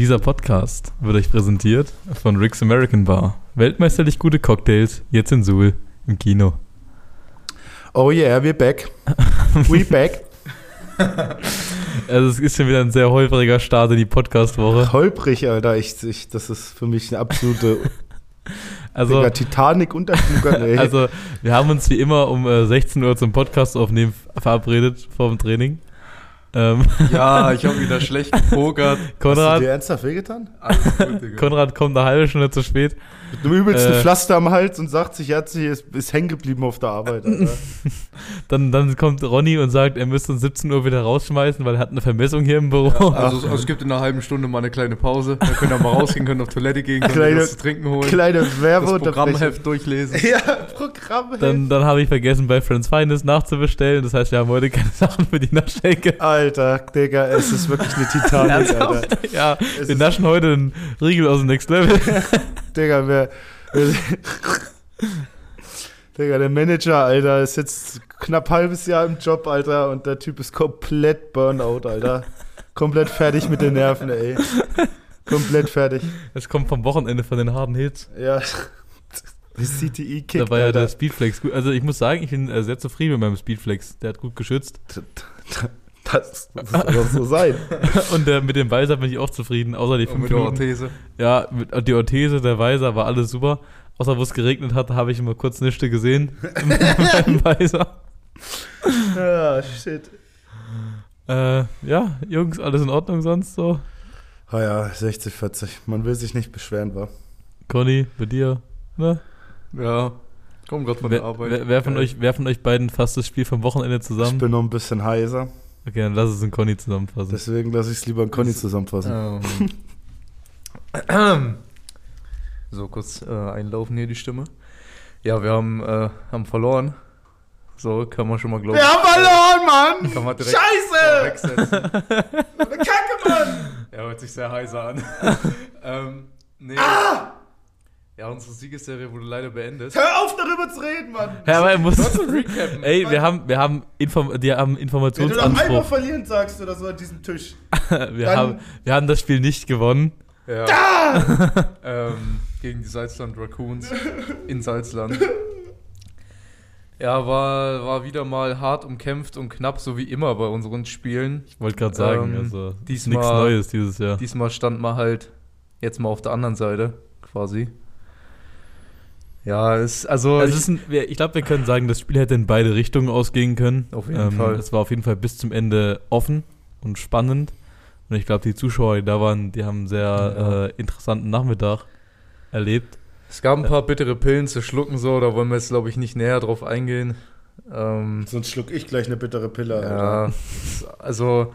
Dieser Podcast wird euch präsentiert von Rick's American Bar. Weltmeisterlich gute Cocktails, jetzt in Suhl, im Kino. Oh yeah, we're back. We back. Also es ist schon wieder ein sehr holpriger Start in die Podcast-Woche. Holprig, Alter. Ich, ich, das ist für mich eine absolute Also, Digga, Titanic untergegangen, ey. also wir haben uns wie immer um äh, 16 Uhr zum Podcast aufnehmen verabredet vor dem Training. Ähm, Ja, ich habe wieder schlecht gepokert. Hast du Konrad, dir ernsthaft wehgetan? Alles gut, Digga. Konrad kommt eine halbe Stunde zu spät. Mit einem übelsten Äh. Pflaster am Hals und sagt sich, er hat sich, ist, ist hängen geblieben auf der Arbeit. Dann, dann kommt Ronny und sagt, er müsste uns 17 Uhr wieder rausschmeißen, weil er hat eine Vermessung hier im Büro. Also, also es gibt in einer halben Stunde mal eine kleine Pause. Da könnt ihr mal rausgehen, könnt auf Toilette gehen, könnt Kleine- was zu trinken holen, Kleine das Werbeunterbrechung. Programmheft durchlesen. Ja, Programm. Dann, dann habe ich vergessen, bei Friends Finest nachzubestellen. Das heißt, wir haben heute keine Sachen für die Naschenke. Alter, Digga, es ist wirklich eine Titanic, Alter. Ja, Es wir naschen heute einen Riegel aus dem Next Level. Digga, wer. Wer Digga, der Manager, Alter, ist jetzt knapp halbes Jahr im Job, Alter, und der Typ ist komplett Burnout, Alter. Komplett fertig mit den Nerven, ey. Komplett fertig. Es kommt vom Wochenende von den harten Hits. Ja. Das CTI kickt, Da war ja der Speedflex gut. Also ich muss sagen, ich bin äh, sehr zufrieden mit meinem Speedflex. Der hat gut geschützt. Das muss doch so sein. Und der, mit dem Weiser bin ich auch zufrieden. Außer die Und fünf mit der Minuten. Orthese. Ja, mit, die Orthese, der Weiser, war alles super. Außer wo es geregnet hat, habe ich immer kurz Nischte gesehen. Beim Weiser. Ah, shit. Äh, ja, Jungs, alles in Ordnung sonst so? Ah ja, 60, 40. Man will sich nicht beschweren, wa? Conny, bei dir? Ne? Ja, komm gerade von Wer, der Arbeit. wer, wer, von euch, wer von euch beiden fasst das Spiel vom Wochenende Ich zusammen? bin noch ein bisschen heiser. Okay, dann lass es in Conny zusammenfassen. Deswegen lasse ich es lieber an Conny zusammenfassen. Ähm. so, kurz äh, einlaufen hier die Stimme. Ja, wir haben, äh, haben verloren. So, kann man schon mal glauben. Wir haben verloren, Mann! Kann man direkt Scheiße! wegsetzen. Kacke, Mann! Ja, hört sich sehr heiser an. ähm, nee. Ah! Ja, unsere Siegesserie wurde leider beendet. Hör auf, darüber zu reden, Mann! Ja, aber er muss. recappen. Ey, wir haben, wir haben, Inform die haben Wenn du noch einmal Informationsanspruch. verlieren sagst oder so an diesem Tisch. Wir dann- haben, wir haben das Spiel nicht gewonnen. Ja. ähm, gegen die Salzland Raccoons in Salzland. Ja, war, war wieder mal hart umkämpft und knapp, so wie immer bei unseren Spielen. Ich wollte gerade sagen, Ähm, also diesmal- nichts Neues dieses Jahr. Diesmal stand man halt jetzt mal auf der anderen Seite, quasi. Ja, es, also, Also ich, es ist ein, ich glaube, wir können sagen, das Spiel hätte in beide Richtungen ausgehen können. Auf jeden Fall. Es war auf jeden Fall bis zum Ende offen und spannend. Und ich glaube, die Zuschauer, die da waren, die haben einen sehr Ja. äh, interessanten Nachmittag erlebt. es gab ein paar bittere Pillen zu schlucken, so, da wollen wir jetzt, glaube ich, nicht näher drauf eingehen. Ähm, Sonst schluck ich gleich eine bittere Pille, ja, also,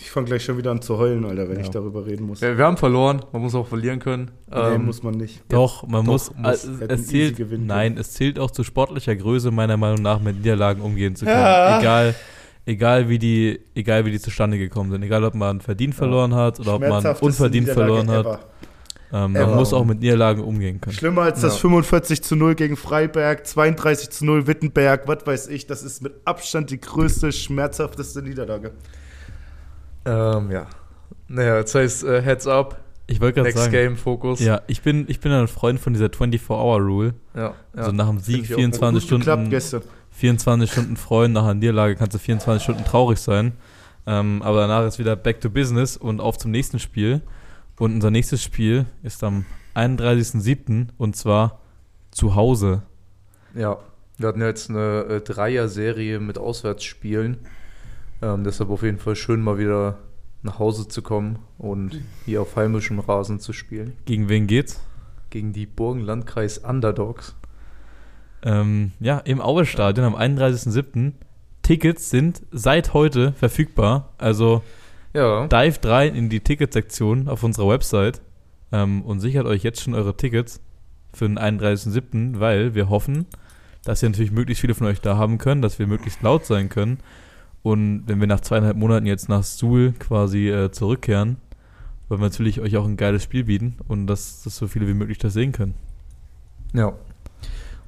Ich fange gleich schon wieder an zu heulen, Alter, wenn Ja. ich darüber reden muss. wir, wir haben verloren, man muss auch verlieren können. nee, Ähm, muss man nicht. Doch, man doch, muss, muss. äh, es easy zählt, gewinnen nein, es zählt auch zu sportlicher Größe meiner Meinung nach mit Niederlagen umgehen zu können. Ja. Egal, egal wie die, egal wie die zustande gekommen sind, egal ob man verdient verloren hat oder ob man unverdient verloren hat. ever. Ähm, man muss auch mit Niederlagen umgehen können. Schlimmer als das Ja. 45 zu 0 gegen Freiberg, 32 zu 0 Wittenberg, was weiß ich. Das ist mit Abstand die größte, schmerzhafteste Niederlage. Ähm, ja. Naja, das heißt, äh, Heads up, Ich wollte gerade Next sagen, Game, Fokus. ja, ich bin, ich bin ein Freund von dieser 24-Hour-Rule. ja, ja. Also nach dem Sieg ich auch. 24 Gut geklappt Stunden, gestern. 24 Stunden freuen, nach einer Niederlage kannst du 24 Stunden traurig sein. Ähm, aber danach ist wieder back to business und auf zum nächsten Spiel. Und unser nächstes Spiel ist am 31.07. und zwar zu Hause. Ja, wir hatten ja jetzt eine äh, Dreier-Serie mit Auswärtsspielen. Ähm, deshalb auf jeden Fall schön, mal wieder nach Hause zu kommen und hier auf heimischem Rasen zu spielen. Gegen wen geht's? Gegen die Burgenlandkreis Underdogs. Ähm, ja, im Aue-Stadion am 31.07. Tickets sind seit heute verfügbar. Also Ja, dive rein in die Ticketsektion auf unserer Website ähm, und sichert euch jetzt schon eure Tickets für den 31.07., weil wir hoffen, dass ihr natürlich möglichst viele von euch da haben können, dass wir möglichst laut sein können. Und wenn wir nach zweieinhalb Monaten jetzt nach Suhl quasi äh, zurückkehren, wollen wir natürlich euch auch ein geiles Spiel bieten und dass, dass so viele wie möglich das sehen können. ja.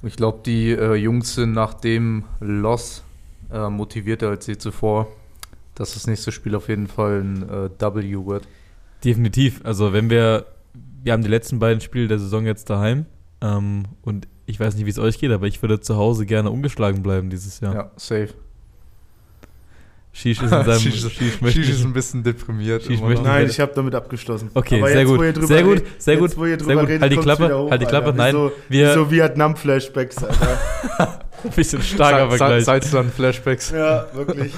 Und ich glaube, die äh, Jungs sind nach dem Loss äh, motivierter als je zuvor, dass das nächste Spiel auf jeden Fall ein äh, W wird. Definitiv. Also wenn wir, wir haben die letzten beiden Spiele der Saison jetzt daheim ähm, und ich weiß nicht, wie es euch geht, aber ich würde zu Hause gerne ungeschlagen bleiben dieses Jahr. Ja, safe. Shish ist in seinem Shish- Shish möchte Shish ist ein bisschen deprimiert. Nein, ich habe damit abgeschlossen. Okay, Aber sehr jetzt, gut. wo ihr drüber Sehr gut, redet- sehr gut, Jetzt, wo ihr sehr gut. redet, Halt die Klappe, hoch, halt die Klappe. Alter. Nein, Wie so, wir- wie so Vietnam-Flashbacks, Alter. ein bisschen starker Vergleich. Salzland-Flashbacks. ja, wirklich.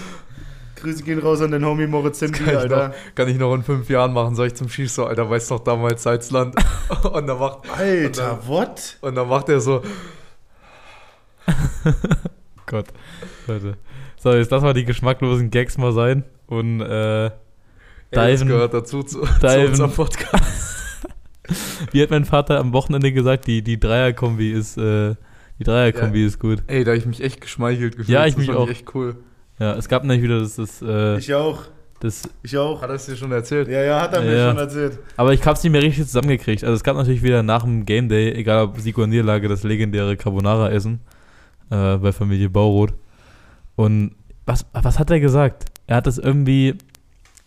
Grüße gehen raus an den Homie Moritz Simbi, Kann ich, Alter. noch, kann ich noch in fünf Jahren machen, sag ich zum Schieß so, Alter, weißt du noch damals Salzland? und dann macht, Alter, what? und dann macht er so, Gott, Leute. So, jetzt lassen wir die geschmacklosen Gags mal sein und äh, ey, das Diven- gehört dazu zu, zu unserem Podcast. wie hat mein Vater am Wochenende gesagt, die, die Dreierkombi ist, äh, die Dreierkombi ist gut. Ey, da ich mich echt geschmeichelt gefühlt. Ja, ich das mich auch. echt cool. Ja, es gab nämlich wieder das, das, äh, Ich auch. das Ich auch. Hat er es dir schon erzählt? Ja, ja, hat er mir Ja. schon erzählt. aber ich hab's nicht mehr richtig zusammengekriegt. Also es gab natürlich wieder nach dem Game Day, egal ob Sieg oder Niederlage, das legendäre Carbonara-Essen äh, bei Familie Bauroth. Und was, was hat er gesagt? Er hat das irgendwie,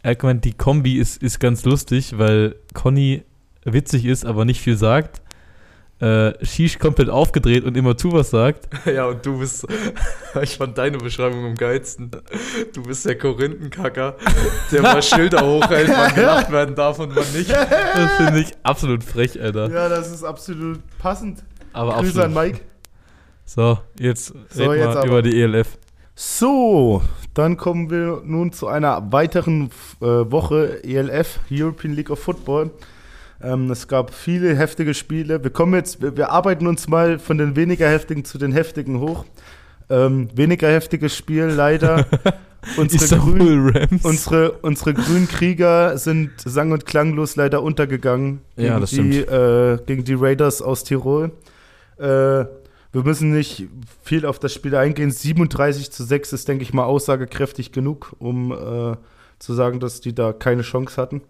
er hat gemeint, die Kombi ist, ist ganz lustig, weil Conny witzig ist, aber nicht viel sagt. Äh, Shish komplett aufgedreht und immer zu was sagt. Ja, und du bist, ich fand deine Beschreibung am geilsten. Du bist der Korinthenkacker, der mal Schilder hochhält, wann gelacht werden darf und wann nicht. Das finde ich absolut frech, Alter. Ja, das ist absolut passend. Aber Grüße an absolut. Mike. So, jetzt So, reden wir über die ELF. So, dann kommen wir nun zu einer weiteren äh, Woche ELF, European League of Football. Ähm, es gab viele heftige Spiele. Wir kommen jetzt, wir, wir arbeiten uns mal von den weniger heftigen zu den heftigen hoch. Ähm, weniger heftiges Spiel leider. unsere, Grün, unsere, unsere grünen Krieger sind sang- und klanglos leider untergegangen gegen, Ja, das die, äh, gegen die Raiders aus Tirol. Äh, wir müssen nicht viel auf das Spiel eingehen. 37 zu 6 ist, denke ich mal, aussagekräftig genug, um äh, zu sagen, dass die da keine Chance hatten.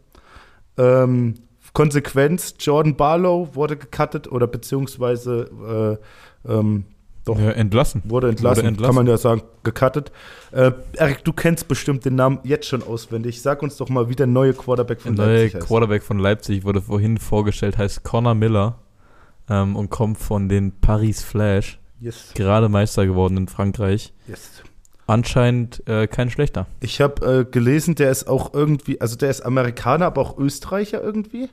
Ähm, Konsequenz, Jordan Barlow wurde gecuttet oder beziehungsweise äh, ähm, doch ja, entlassen. wurde entlassen, Wurde entlassen. kann man ja sagen, gecuttet. Äh, Erik, du kennst bestimmt den Namen jetzt schon auswendig. Sag uns doch mal, wie der neue Quarterback Der von neue Leipzig heißt. Quarterback von Leipzig wurde vorhin vorgestellt, heißt Connor Miller ähm, und kommt von den Paris Flash, Yes, gerade Meister geworden in Frankreich. yes. Anscheinend äh, kein schlechter. Ich habe äh, gelesen, der ist auch irgendwie, also der ist Amerikaner, aber auch Österreicher irgendwie.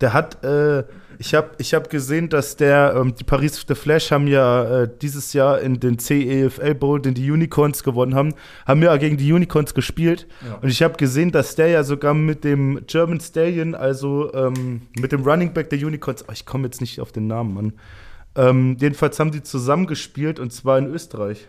Der hat, äh, ich habe ich hab gesehen, dass der, ähm, die Paris The Flash haben ja äh, dieses Jahr in den CEFL Bowl, den die Unicorns gewonnen haben, haben ja gegen die Unicorns gespielt. Ja. Und ich habe gesehen, dass der ja sogar mit dem German Stallion, also ähm, mit dem Running Back der Unicorns, oh, ich komme jetzt nicht auf den Namen, Mann. Ähm, jedenfalls haben die zusammen gespielt und zwar in Österreich.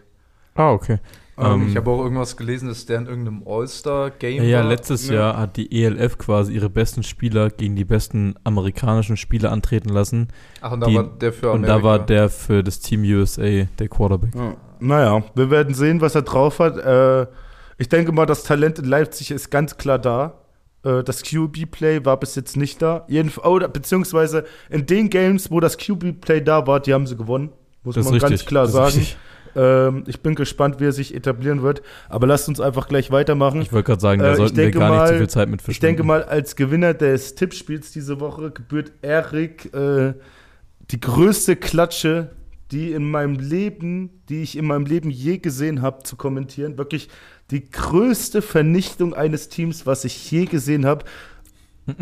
Ah, okay. Ähm, ich habe auch irgendwas gelesen, dass der in irgendeinem All-Star-Game Ja, ja, letztes Ja. Jahr hat die ELF quasi ihre besten Spieler gegen die besten amerikanischen Spieler antreten lassen. Ach, und da die- war der für Und Amerika. da war der für das Team USA der Quarterback. Naja, wir werden sehen, was er drauf hat. Äh, ich denke mal, das Talent in Leipzig ist ganz klar da. Äh, das QB-Play war bis jetzt nicht da. Jedenf oder, beziehungsweise in den Games, wo das QB-Play da war, die haben sie gewonnen. Muss Das ist man richtig. ganz klar das ist sagen. richtig. Ähm, ich bin gespannt, wie er sich etablieren wird. Aber lasst uns einfach gleich weitermachen. Ich wollte gerade sagen, Äh, da ich sollten wir gar nicht so mal- viel Zeit mit Ich verschwenden. denke mal, als Gewinner des Tippspiels diese Woche gebührt Erik äh, die größte Klatsche, die in meinem Leben, die ich in meinem Leben je gesehen habe, zu kommentieren. Wirklich die größte Vernichtung eines Teams, was ich je gesehen habe.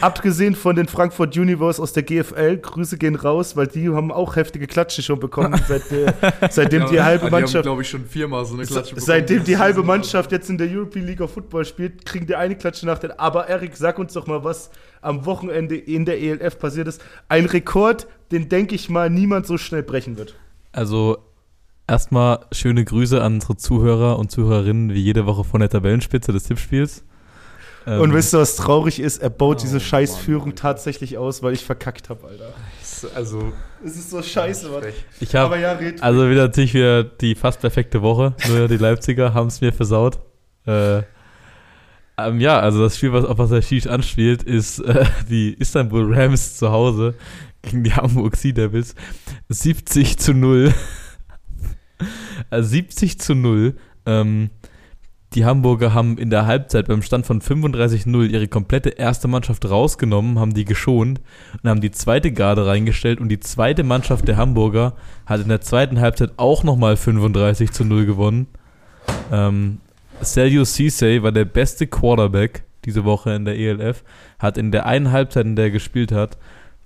Abgesehen von den Frankfurt Universe aus der GFL, Grüße gehen raus, weil die haben auch heftige Klatsche schon bekommen, seit der, seitdem die halbe Die Mannschaft glaube ich, schon viermal so eine Klatsche bekommen. Seitdem die halbe. Mannschaft jetzt in der European League of Football spielt, kriegen die eine Klatsche nach der. Aber Erik, sag uns doch mal, was am Wochenende in der ELF passiert ist. Ein Rekord, den denke ich mal niemand so schnell brechen wird. Also erstmal schöne Grüße an unsere Zuhörer und Zuhörerinnen wie jede Woche von der Tabellenspitze des Tippspiels. Ähm, Und wisst ihr, was traurig ist? Er baut Oh, diese Scheißführung tatsächlich aus, weil ich verkackt habe, Alter. Also, Es ist so scheiße, frech. ich habe Aber ja, red. also wieder natürlich wieder die fast perfekte Woche. Nur die Leipziger haben es mir versaut. Äh, ähm, ja, also das Spiel, was auf was der Shish anspielt, ist äh, die Istanbul Rams zu Hause gegen die Hamburg Sea Devils. 70 zu 0. Also 70 zu 0. Ähm, Die Hamburger haben in der Halbzeit beim Stand von 35-0 ihre komplette erste Mannschaft rausgenommen, haben die geschont und haben die zweite Garde reingestellt und die zweite Mannschaft der Hamburger hat in der zweiten Halbzeit auch nochmal 35 zu 0 gewonnen. Ähm, Sergio Cisse war der beste Quarterback diese Woche in der ELF, hat in der einen Halbzeit, in der er gespielt hat,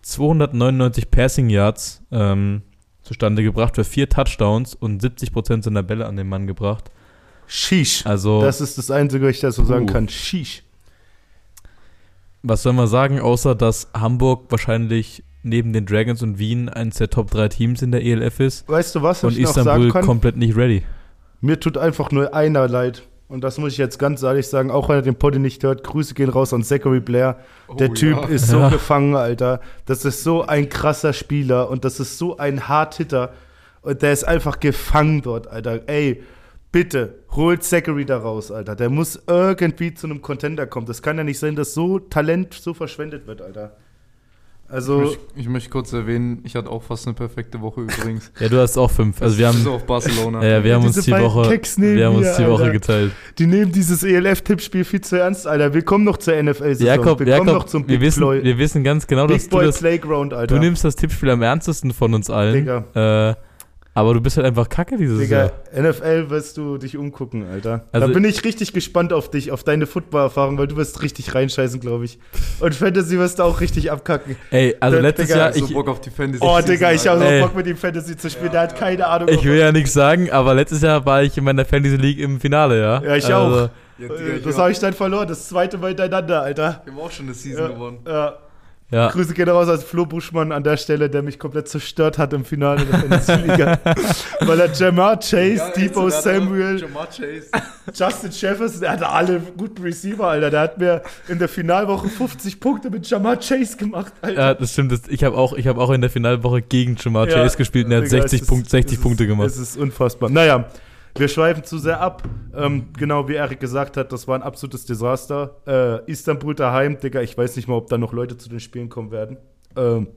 299 Passing Yards ähm, zustande gebracht für vier Touchdowns und 70% seiner Bälle an den Mann gebracht. Sheesh. Also, Das ist das Einzige, was ich dazu sagen kann. Sheesh. was soll man sagen, außer dass Hamburg wahrscheinlich neben den Dragons und Wien eines der Top 3 Teams in der ELF ist Weißt du was, was und ich noch sagen Istanbul kann? komplett nicht ready. Mir tut einfach nur einer leid. Und das muss ich jetzt ganz ehrlich sagen, auch wenn er den Poddy nicht hört, Grüße gehen raus an Zachary Blair. Der Oh, Typ ja. ist so Ja. gefangen, Alter. Das ist so ein krasser Spieler und das ist so ein Hard-Hitter. Und der ist einfach gefangen dort, Alter. Ey, bitte, holt Zachary da raus, Alter. Der muss irgendwie zu einem Contender kommen. Das kann ja nicht sein, dass so Talent so verschwendet wird, Alter. Ich, Also, möchte, ich möchte kurz erwähnen, ich hatte auch fast eine perfekte Woche übrigens. Ja, du hast auch fünf. Also wir haben, auf Barcelona. ja, wir haben uns die Woche, wir haben uns die Woche Alter. geteilt. die nehmen dieses ELF-Tippspiel viel zu ernst, Alter. Wir kommen noch zur NFL-Saison. Jakob, wir kommen noch Jakob, zum wir Big, wissen, Ploy- wir wissen ganz genau, dass Big du Boy das, Playground, Alter. du nimmst das Tippspiel am ernstesten von uns allen. Digga. Äh, aber du bist halt einfach kacke dieses Digga, Jahr. NFL wirst du dich umgucken, Alter. Also- da bin ich richtig gespannt auf dich, auf deine Football-Erfahrung, weil du wirst richtig reinscheißen, glaube ich. Und Fantasy wirst du auch richtig abkacken. Ey, also Der- letztes Digga, Jahr, so ich, Bock auf die Fantasy. Oh, Digga, ich habe so. Bock mit ihm Fantasy zu spielen. Der hat keine Ahnung. ich will ja nichts sagen, aber letztes Jahr war ich in meiner Fantasy League im Finale, ja. Ja, ich also, auch. Ja, Digga, ich Das hab- habe ich dann verloren, das zweite Mal hintereinander, Alter. Wir haben auch schon eine Season Ja, gewonnen. ja. Ja, Grüße gehen raus als Flo Buschmann an der Stelle, der mich komplett zerstört hat im Finale der Fantasy-Liga. Weil er Jamar Chase, Debo Samuel, Jamar Chase. Justin Jefferson, der hatte alle guten Receiver, Alter. Der hat mir in der Finalwoche 50 Punkte mit Jamar Chase gemacht, Alter. ja, das stimmt. Das, ich habe auch, ich hab auch in der Finalwoche gegen Jamar Ja, Chase gespielt und er hat Digga, 60, es ist- Punkt, 60 es ist- Punkte gemacht. Es ist unfassbar. Naja, wir schweifen zu sehr ab. Ähm, genau wie Erik gesagt hat, das war ein absolutes Desaster. Äh, Istanbul daheim, Digga, ich weiß nicht mal, ob da noch Leute zu den Spielen kommen werden. Ähm,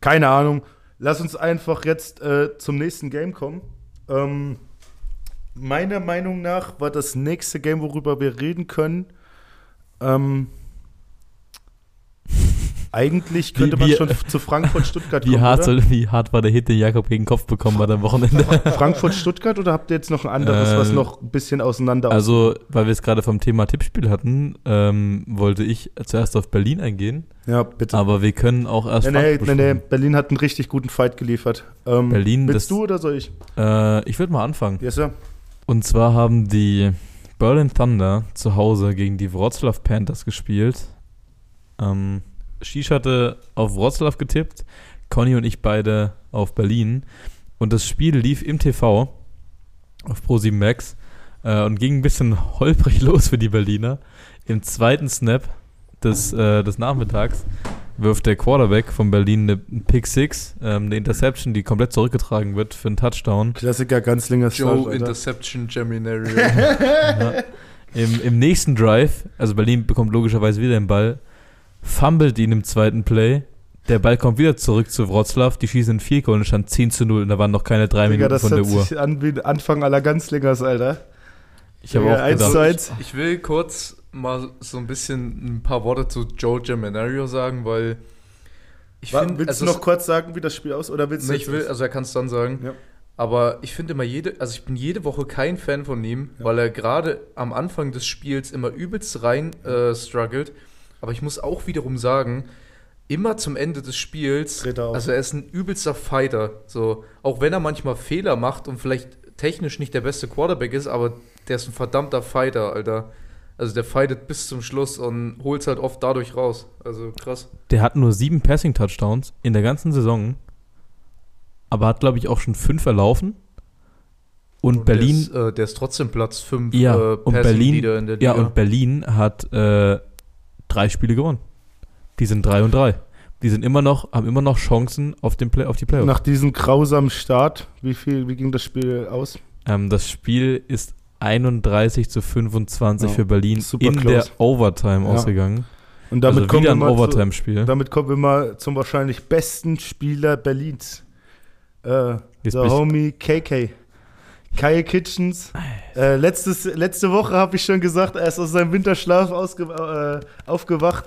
keine Ahnung. Lass uns einfach jetzt äh, zum nächsten Game kommen. Ähm, meiner Meinung nach war das nächste Game, worüber wir reden können, ähm, eigentlich könnte Wie- man wie- schon zu Frankfurt-Stuttgart Wie kommen. hart, soll, wie hart war der Hit, den Jakob gegen den Kopf bekommen hat am Wochenende? Frankfurt-Stuttgart oder habt ihr jetzt noch ein anderes, was Äh, noch ein bisschen auseinander Also, weil wir es gerade vom Thema Tippspiel hatten, ähm, wollte ich zuerst auf Berlin eingehen, Ja, bitte. aber wir können auch erst nee, nee, Frankfurt nee, nee. Berlin hat einen richtig guten Fight geliefert. Ähm, Berlin, das- Willst du oder soll ich? Äh, ich würde mal anfangen. Yes, sir. Und zwar haben die Berlin Thunder zu Hause gegen die Wroclaw Panthers gespielt. Ähm, Shish hatte auf Wroclaw getippt, Conny und ich beide auf Berlin. Und das Spiel lief im TV auf Pro7 Max äh, und ging ein bisschen holprig los für die Berliner. Im zweiten Snap des, äh, des Nachmittags wirft der Quarterback von Berlin eine Pick Six, ähm, eine Interception, die komplett zurückgetragen wird für einen Touchdown. Klassiker, ganz länger Start, Joe Alter. Interception Geminario. Ja. Im, Im nächsten Drive, also Berlin bekommt logischerweise wieder den Ball, fummelt ihn im zweiten Play. Der Ball kommt wieder zurück zu Wroclaw. Die schießen in vier Goal und es stand 10 zu 0 und da waren noch keine drei Digga, Minuten das von der hört Uhr. sich an wie Anfang aller Ganzlingers, Alter. Ich habe Ja, auch eins gedacht, zu eins. Ich will kurz mal so ein bisschen ein paar Worte zu Joe Geminario sagen, weil ich finde, willst also du noch kurz sagen, wie das Spiel aus oder willst du Nee, jetzt ich will, also er kann es dann sagen. Ja. Aber ich finde immer jede, also ich bin jede Woche kein Fan von ihm, Ja. weil er gerade am Anfang des Spiels immer übelst rein äh, struggelt. Aber ich muss auch wiederum sagen, immer zum Ende des Spiels, also er ist ein übelster Fighter. So, auch wenn er manchmal Fehler macht und vielleicht technisch nicht der beste Quarterback ist, aber der ist ein verdammter Fighter, Alter. Also der fightet bis zum Schluss und holt es halt oft dadurch raus. Also krass. der hat nur sieben Passing-Touchdowns in der ganzen Saison, aber hat, glaube ich, auch schon fünf erlaufen. Und, Berlin, Der ist, äh, der ist trotzdem Platz 5 Ja, äh, und Berlin- Leader in der ja, und Berlin hat äh, drei Spiele gewonnen. Die sind drei und drei. Die sind immer noch, haben immer noch Chancen auf, den Play, auf die Playoffs. Nach diesem grausamen Start, wie viel, wie ging das Spiel aus? Ähm, das Spiel ist 31 zu 25 Ja, für Berlin in close. der Overtime Ja. ausgegangen. Und damit, also kommen wir mal zu, Overtime-Spiel. damit kommen wir mal zum wahrscheinlich besten Spieler Berlins. Äh, Jetzt der Homie KK. Kyle Kitchens. Äh, letztes, letzte Woche habe ich schon gesagt, er ist aus seinem Winterschlaf ausge, äh, aufgewacht.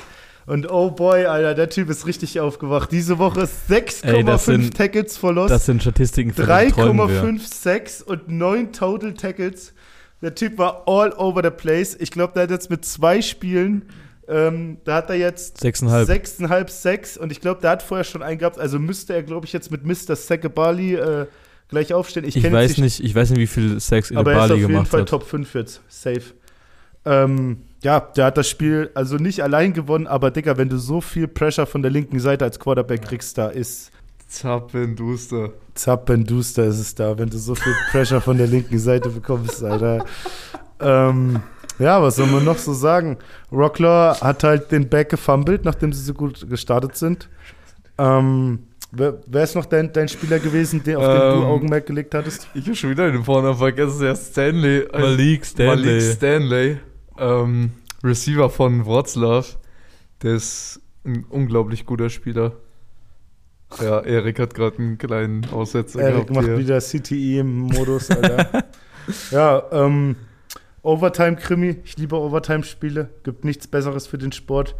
Und oh boy, Alter, der Typ ist richtig aufgewacht. Diese Woche ist Ey, das 6,5 sind- Tackles for Loss, Das sind Statistiken für die träumen wir. 3,56 und 9 Total Tackles. Der Typ war all over the place. Ich glaube, der hat jetzt mit zwei Spielen, ähm, da hat er jetzt Sechseinhalb. 6,5, 6 und ich glaube, der hat vorher schon einen gehabt. Also müsste er, glaube ich, jetzt mit Mr. Sekebali äh, gleich aufstehen. Ich, Ich weiß nicht, ich weiß nicht, wie viel Sex aber er ist Bali auf jeden gemacht Fall hat. Top 5 jetzt. Safe. Ähm, ja, der hat das Spiel also nicht allein gewonnen, aber Digga, wenn du so viel Pressure von der linken Seite als Quarterback kriegst, da ist Zappenduster. Zappenduster ist es da, wenn du so viel Pressure von der linken Seite bekommst, Alter. ähm, ja, was soll man noch so sagen? Rockler hat halt den Back gefummelt, nachdem sie so gut gestartet sind. Ähm, wer, wer ist noch dein, dein Spieler gewesen, den, auf den du Ähm, Augenmerk gelegt hattest? Ich habe schon wieder den Vornamen vergessen. Ja, Stanley. Malik Stanley. Malik Stanley. Ähm, Receiver von Wroclaw. Der ist ein unglaublich guter Spieler. Ja, Erik hat gerade einen kleinen Aussetzer Erik gehabt macht hier. wieder CTE im Modus, Alter. ja, ähm, Overtime-Krimi. Ich liebe Overtime-Spiele. Gibt nichts Besseres für den Sport.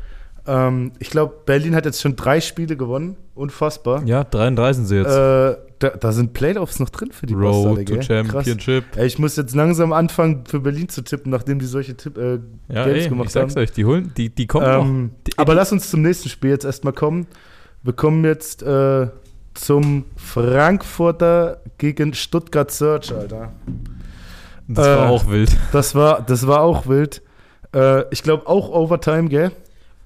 Ähm, ich glaube, Berlin hat jetzt schon drei Spiele gewonnen. Unfassbar. Ja, 33 sind sie jetzt. Äh, da, da sind Playoffs noch drin für die Bastarde, Road to gell? Championship. Krass. Ey, ich muss jetzt langsam anfangen, für Berlin zu tippen, nachdem die solche Tipp, äh, Ja, Games ey, gemacht ich sag's haben. euch, die holen, die, die kommen noch. Ähm, Die- aber lass uns zum nächsten Spiel jetzt erstmal kommen. Wir kommen jetzt äh, zum Frankfurter gegen Stuttgart Search, Alter. Das war äh, auch wild. Das war, das war auch wild. Äh, ich glaube auch Overtime, gell?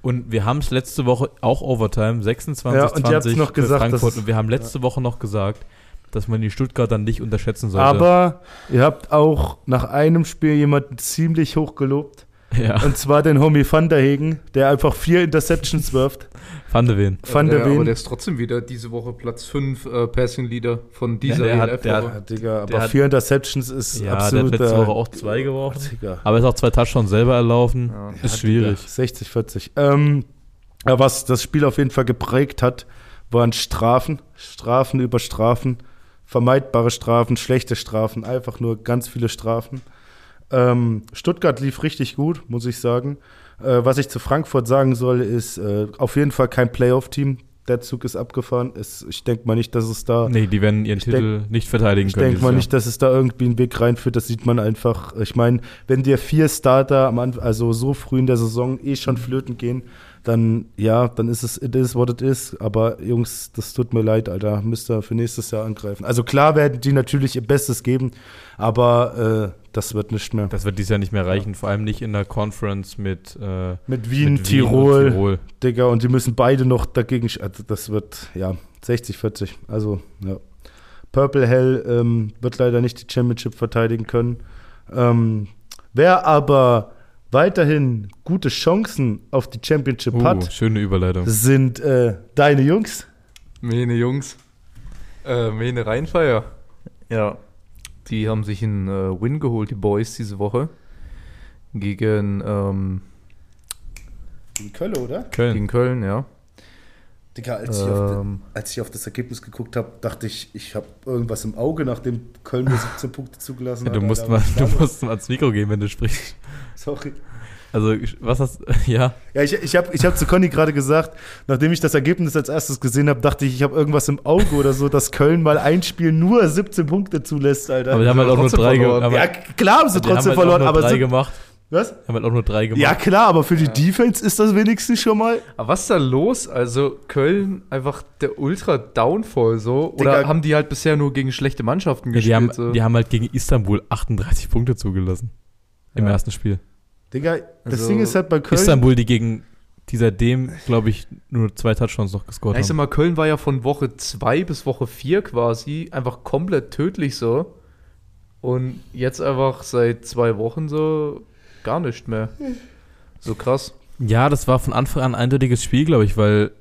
Und wir haben es letzte Woche auch Overtime, 26, Ja, und ihr habt's 20 noch gesagt, Frankfurt. Und wir haben letzte Woche noch gesagt, dass man die Stuttgarter nicht unterschätzen sollte. Aber ihr habt auch nach einem Spiel jemanden ziemlich hoch gelobt. ja, Und zwar den Homie Van der Hegen, der einfach vier Interceptions wirft. Van de Ven. Van der ja, aber der ist trotzdem wieder diese Woche Platz 5 äh, Passing Leader von dieser der hat- der Woche. Ja, Digga, aber Der hat- vier Interceptions ist Ja, der hat absolut. letzte äh, Woche auch zwei geworfen. Digga. Aber er ist auch zwei Touchdowns selber erlaufen. Ja. Ist schwierig. 60, 40. Ähm, ja, was das Spiel auf jeden Fall geprägt hat, waren Strafen. Strafen über Strafen. Vermeidbare Strafen, schlechte Strafen, einfach nur ganz viele Strafen. Ähm, Stuttgart lief richtig gut, muss ich sagen. Äh, was ich zu Frankfurt sagen soll, ist äh, auf jeden Fall kein Playoff-Team. Der Zug ist abgefahren. Es, ich denke mal nicht, dass es da Nee, die werden ihren Ich Titel nicht verteidigen ich können. denke dieses mal Jahr. nicht, dass es da irgendwie einen Weg reinführt. Das sieht man einfach. Ich meine, wenn dir vier Starter am Anfang, also so früh in der Saison eh schon flöten gehen, dann ja, dann ist es it is what it is. Aber Jungs, das tut mir leid, Alter. Müsst ihr für nächstes Jahr angreifen. Also klar werden die natürlich ihr Bestes geben, aber äh, das wird nicht mehr. Das wird dieses Jahr nicht mehr reichen, vor allem nicht in der Conference mit, äh, Mit Wien, mit Tirol, und Tirol. Digga, und die müssen beide noch dagegen. Also das wird, ja, 60, 40. Also, ja. Purple Hell ähm, wird leider nicht die Championship verteidigen können. Ähm, wer aber weiterhin gute Chancen auf die Championship Uh, hat, schöne Überleitung. sind äh, deine Jungs. Mene Jungs. Äh, Mene Rheinfeier. Ja. Die haben sich einen äh, Win geholt, die Boys, diese Woche. Gegen, ähm, In Köln, oder? Köln. gegen Köln, ja. Digga, als, ich auf, Ähm, als ich auf das Ergebnis geguckt habe, dachte ich, ich habe irgendwas im Auge, nachdem Köln mir 17 Punkte zugelassen Ja, hat. du musst Alter. mal, du musst mal ans Mikro gehen, wenn du sprichst. Sorry. Also, was hast ja, Ja, ich, ich habe ich hab zu Conny gerade gesagt, nachdem ich das Ergebnis als erstes gesehen habe, dachte ich, ich habe irgendwas im Auge oder so, dass Köln mal ein Spiel nur 17 Punkte zulässt, Alter. aber die haben halt auch nur trotzdem drei, verloren. ja, klar haben sie die haben trotzdem halt auch verloren, nur aber drei gemacht. Was? Haben halt auch nur drei gemacht. Ja, klar, aber für die Defense ist das wenigstens schon mal. aber was ist da los? Also, Köln einfach der Ultra-Downfall so? Oder Digga. haben die halt bisher nur gegen schlechte Mannschaften Ja, gespielt? die, haben, so? die haben halt gegen Istanbul 38 Punkte zugelassen. Im Ja. ersten Spiel. Digga, das Also, Ding ist halt bei Köln. Istanbul, die gegen, die seitdem, glaube ich, nur zwei Touchdowns noch gescored Ja, ich sag haben. mal, Köln war ja von Woche 2 bis Woche 4 quasi einfach komplett tödlich so. Und jetzt einfach seit zwei Wochen so gar nicht mehr. So krass. Ja, das war von Anfang an ein eindeutiges Spiel, glaube ich, weil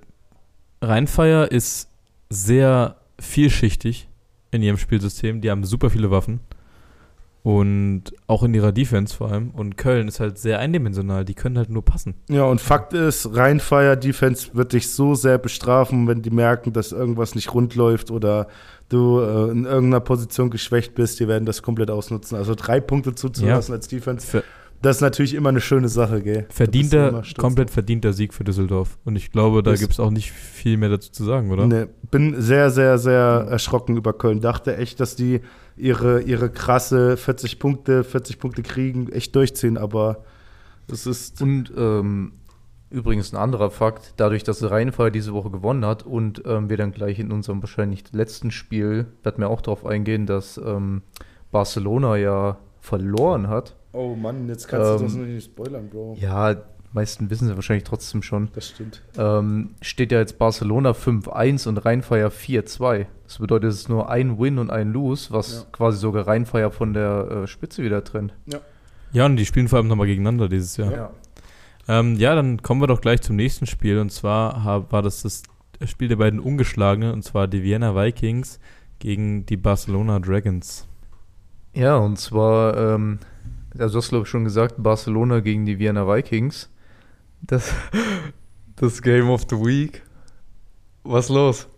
Rheinfeier ist sehr vielschichtig in ihrem Spielsystem. Die haben super viele Waffen. Und auch in ihrer Defense vor allem. Und Köln ist halt sehr eindimensional. Die können halt nur passen. Ja, und Fakt ist, Rheinfire Defense wird dich so sehr bestrafen, wenn die merken, dass irgendwas nicht rund läuft oder du äh, in irgendeiner Position geschwächt bist. Die werden das komplett ausnutzen. Also drei Punkte zuzulassen als Defense, Ver das ist natürlich immer eine schöne Sache, gell? Verdienter, komplett verdienter Sieg für Düsseldorf. Und ich glaube, da gibt es auch nicht viel mehr dazu zu sagen, oder? Nee, bin sehr, sehr, sehr erschrocken über Köln. Dachte echt, dass die ihre, ihre krasse 40 Punkte, 40 Punkte kriegen, echt durchziehen, aber es ist. Und ähm, übrigens ein anderer Fakt, dadurch, dass Rheinfall diese Woche gewonnen hat und ähm, wir dann gleich in unserem wahrscheinlich letzten Spiel, werden wir auch darauf eingehen, dass ähm, Barcelona ja verloren hat. Oh Mann, jetzt kannst du Ähm, das nicht spoilern, Bro. Ja, meisten wissen sie wahrscheinlich trotzdem schon. Das stimmt. Ähm, steht ja jetzt Barcelona 5-1 und Rheinfire 4-2. Das bedeutet, es ist nur ein Win und ein Lose, was Ja. quasi sogar Rheinfire von der äh, Spitze wieder trennt. Ja, und die spielen vor allem nochmal gegeneinander dieses Jahr. Ja. Ähm, ja, dann kommen wir doch gleich zum nächsten Spiel. Und zwar hab, war das das Spiel der beiden Ungeschlagenen, und zwar die Vienna Vikings gegen die Barcelona Dragons. Ja, und zwar, ähm, also du hast glaube ich schon gesagt, Barcelona gegen die Vienna Vikings. Das, das Game of the Week. Was los?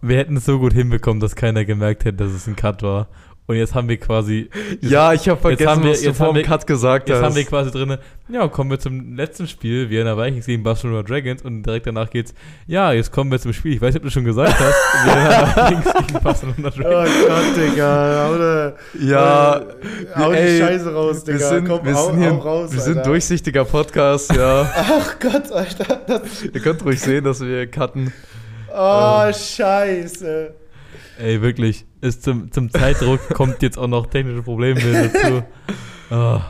Wir hätten es so gut hinbekommen, dass keiner gemerkt hätte, dass es ein Cut war. Und jetzt haben wir quasi, Ja, ich habe jetzt vergessen, haben wir- was du jetzt vor dem Cut gesagt jetzt hast. haben wir quasi drin, ja, kommen wir zum letzten Spiel, Vienna Vikings gegen Barcelona Dragons. Und direkt danach geht's, ja, jetzt kommen wir zum Spiel. Ich weiß nicht, ob du schon gesagt hast, Vienna Vikings gegen Barcelona Oh Dragons. Gott, Digga. Oder, ja, hau die Scheiße raus, Digga. wir sind, Komm, wir hau, sind, hier, raus, wir sind Alter. durchsichtiger Podcast, ja. Ach Gott, Alter. Ihr könnt ruhig sehen, dass wir cutten. oh, Scheiße. Ey, wirklich, ist zum, zum Zeitdruck kommt jetzt auch noch technische Probleme dazu. Oh.